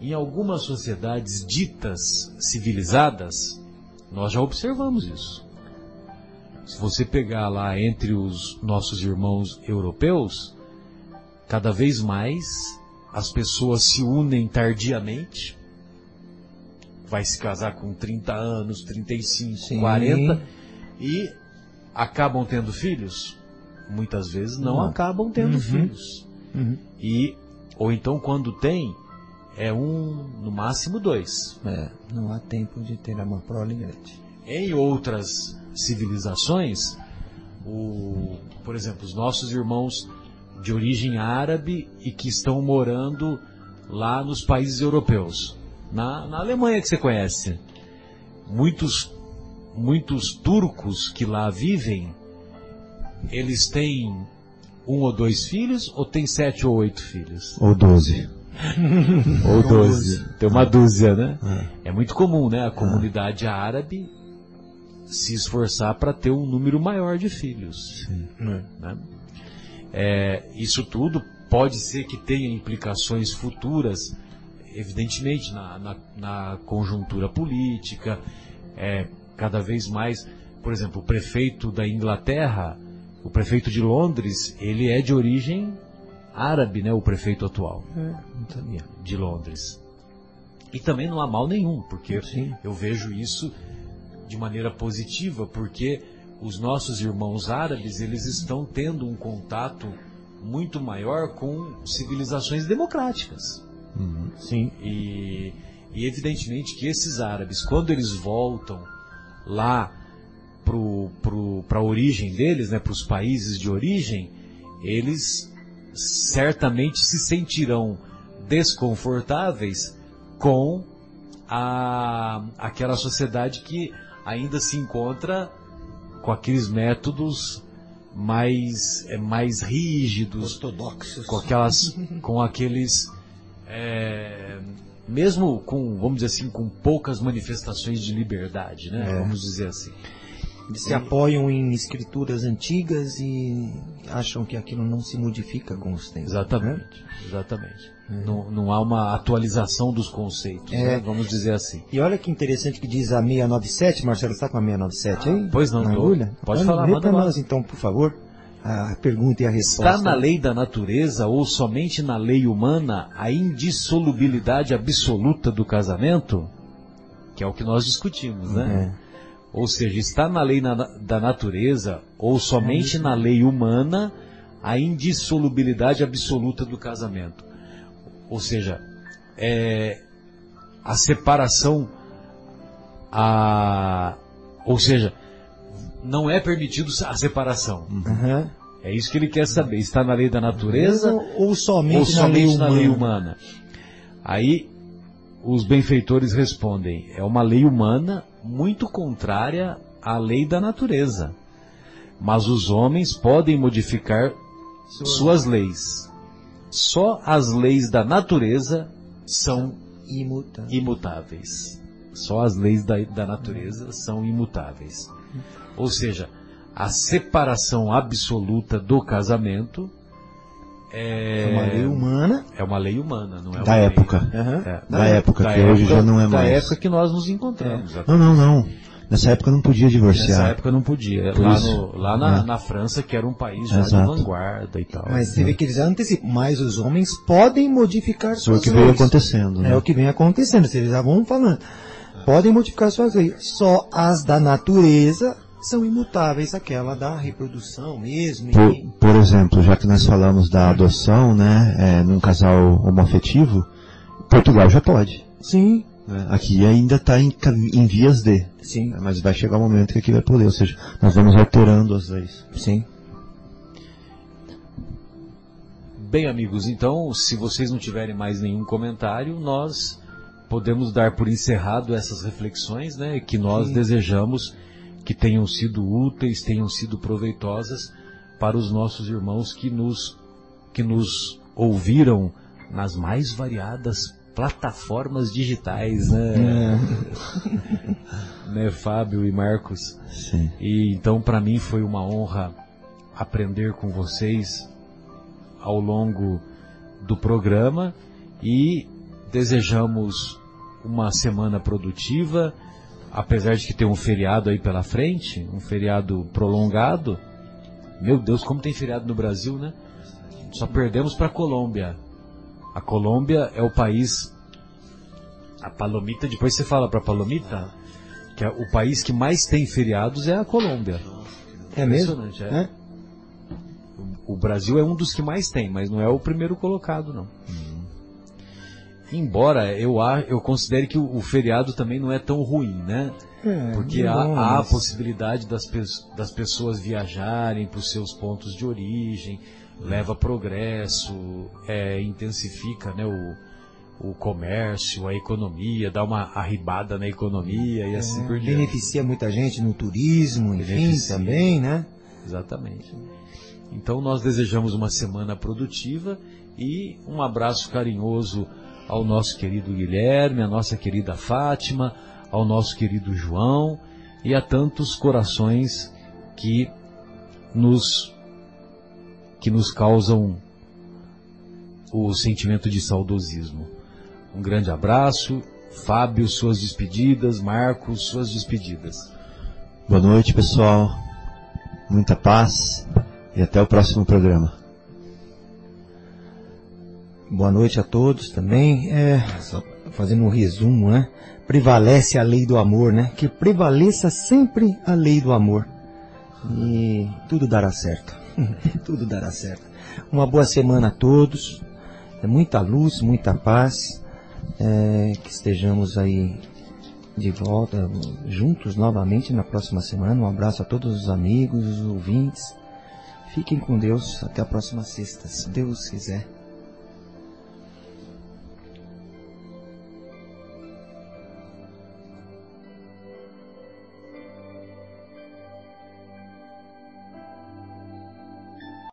em algumas sociedades ditas civilizadas, nós já observamos isso. Se você pegar lá entre os nossos irmãos europeus, cada vez mais as pessoas se unem tardiamente. Vai se casar com 30 anos, 35, Sim. 40 e acabam tendo filhos? Muitas vezes não, Não. acabam tendo Uhum. filhos. Uhum. E ou então quando tem é um, no máximo dois. É, não há tempo de ter uma prole grande. Em outras civilizações, o, por exemplo, os nossos irmãos de origem árabe e que estão morando lá nos países europeus, na, na Alemanha que você conhece, muitos muitos turcos que lá vivem, eles têm um ou dois filhos ou tem sete ou oito filhos? Ou 12. Ou doze. Tem uma dúzia, né? É. É muito comum, né? A comunidade árabe se esforçar para ter um número maior de filhos. né? É, isso tudo pode ser que tenha implicações futuras, evidentemente, na, na- na conjuntura política, é, cada vez mais. por exemplo, o prefeito da Inglaterra, o prefeito de Londres, ele é de origem árabe, né? O prefeito atual É, de Londres. E também não há mal nenhum, porque Sim. eu vejo isso de maneira positiva, porque os nossos irmãos árabes, eles estão tendo um contato muito maior com civilizações democráticas. Sim. E, e evidentemente que esses árabes, quando eles voltam lá para a origem deles, né, para os países de origem, eles certamente se sentirão desconfortáveis com a, aquela sociedade que ainda se encontra com aqueles métodos mais, eh, mais rígidos, Ortodoxos. com aquelas, com aqueles, é, mesmo com, vamos dizer assim, com poucas manifestações de liberdade, né? É. Vamos dizer assim. Eles se apoiam em escrituras antigas e acham que aquilo não se modifica com os tempos. né? Exatamente, exatamente. Não, não há uma atualização dos conceitos, É. né? vamos dizer assim. E olha que interessante que diz a 697, Marcelo, está com a 697 aí? Pois não, Na tô. agulha? Pode falar, manda nós então, por favor, a pergunta e a resposta. Está na lei da natureza ou somente na lei humana a indissolubilidade absoluta do casamento? Que é o que nós discutimos, né? É. Ou seja, está na lei na- da natureza ou somente na lei humana a indissolubilidade absoluta do casamento. Ou seja, é, a separação, a, ou seja, não é permitido a separação. Aham. É isso que ele quer saber. Está na lei da natureza ou somente, ou na, lei somente na humana? lei humana? Aí os benfeitores respondem: é uma lei humana muito contrária à lei da natureza. Mas os homens podem modificar suas leis. Só as leis da natureza são Imutável. imutáveis. Só as leis da, da natureza são imutáveis. Ou seja, a separação absoluta do casamento é, É uma lei humana. é uma lei humana, não é uma Da lei- época. Aham. É, Da época, que hoje já não é Da mais. época que nós nos encontramos. Não, não, não. Nessa época não podia Nessa divorciar. época não podia. Por Lá, isso. no- lá na, É. na França, que era um país já Exato. de vanguarda e tal. Mas você vê que eles antecipam. Mas os homens podem modificar Foi suas o que leis. acontecendo, né? É o que vem acontecendo, eles já vão falando. Podem modificar suas leis. Só as da natureza são imutáveis, aquela da reprodução mesmo. Por, por exemplo, já que nós falamos da adoção, né, é, num casal homoafetivo, Portugal já pode. Sim, né? Aqui ainda está em, em vias de, sim, né, mas vai chegar o momento que aqui vai poder, ou seja, nós vamos alterando as leis. sim. Bem, amigos, então, se vocês não tiverem mais nenhum comentário, nós podemos dar por encerrado essas reflexões, né, que nós Sim. desejamos que tenham sido úteis, tenham sido proveitosas para os nossos irmãos que nos que nos ouviram nas mais variadas plataformas digitais, né, né, Fábio e Marcos. Sim. E então para mim foi uma honra aprender com vocês ao longo do programa e desejamos uma semana produtiva, apesar de que tem um feriado aí pela frente, um feriado prolongado. Meu Deus, como tem feriado no Brasil, né? Só perdemos para a Colômbia. A Colômbia é o país a Palomita, depois você fala para Palomita, que é o país que mais tem feriados é a Colômbia. É mesmo? Impressionante, é. É? O Brasil é um dos que mais tem, mas não é o primeiro colocado, não. Embora eu, eu considere que o, o feriado também não é tão ruim, né? É, Porque é há, há a possibilidade das, pes- das pessoas viajarem para os seus pontos de origem, leva progresso, é, intensifica né, o, o comércio, a economia, dá uma arribada na economia e assim por diante. É, Beneficia muita gente no turismo, enfim, Beneficia. também, né? Exatamente. Então nós desejamos uma semana produtiva e um abraço carinhoso ao nosso querido Guilherme, à nossa querida Fátima, ao nosso querido João e a tantos corações que nos que nos causam o sentimento de saudosismo. Um grande abraço, Fábio, suas despedidas, Marcos, suas despedidas. Boa noite, pessoal. Muita paz e até o próximo programa. Boa noite a todos também. É, só fazendo um resumo, né? Prevalece a lei do amor, né? Que prevaleça sempre a lei do amor. E tudo dará certo. tudo dará certo. Uma boa semana a todos. É muita luz, muita paz. É, que estejamos aí de volta juntos novamente na próxima semana. Um abraço a todos os amigos, os ouvintes. Fiquem com Deus até a próxima sexta, se Deus quiser.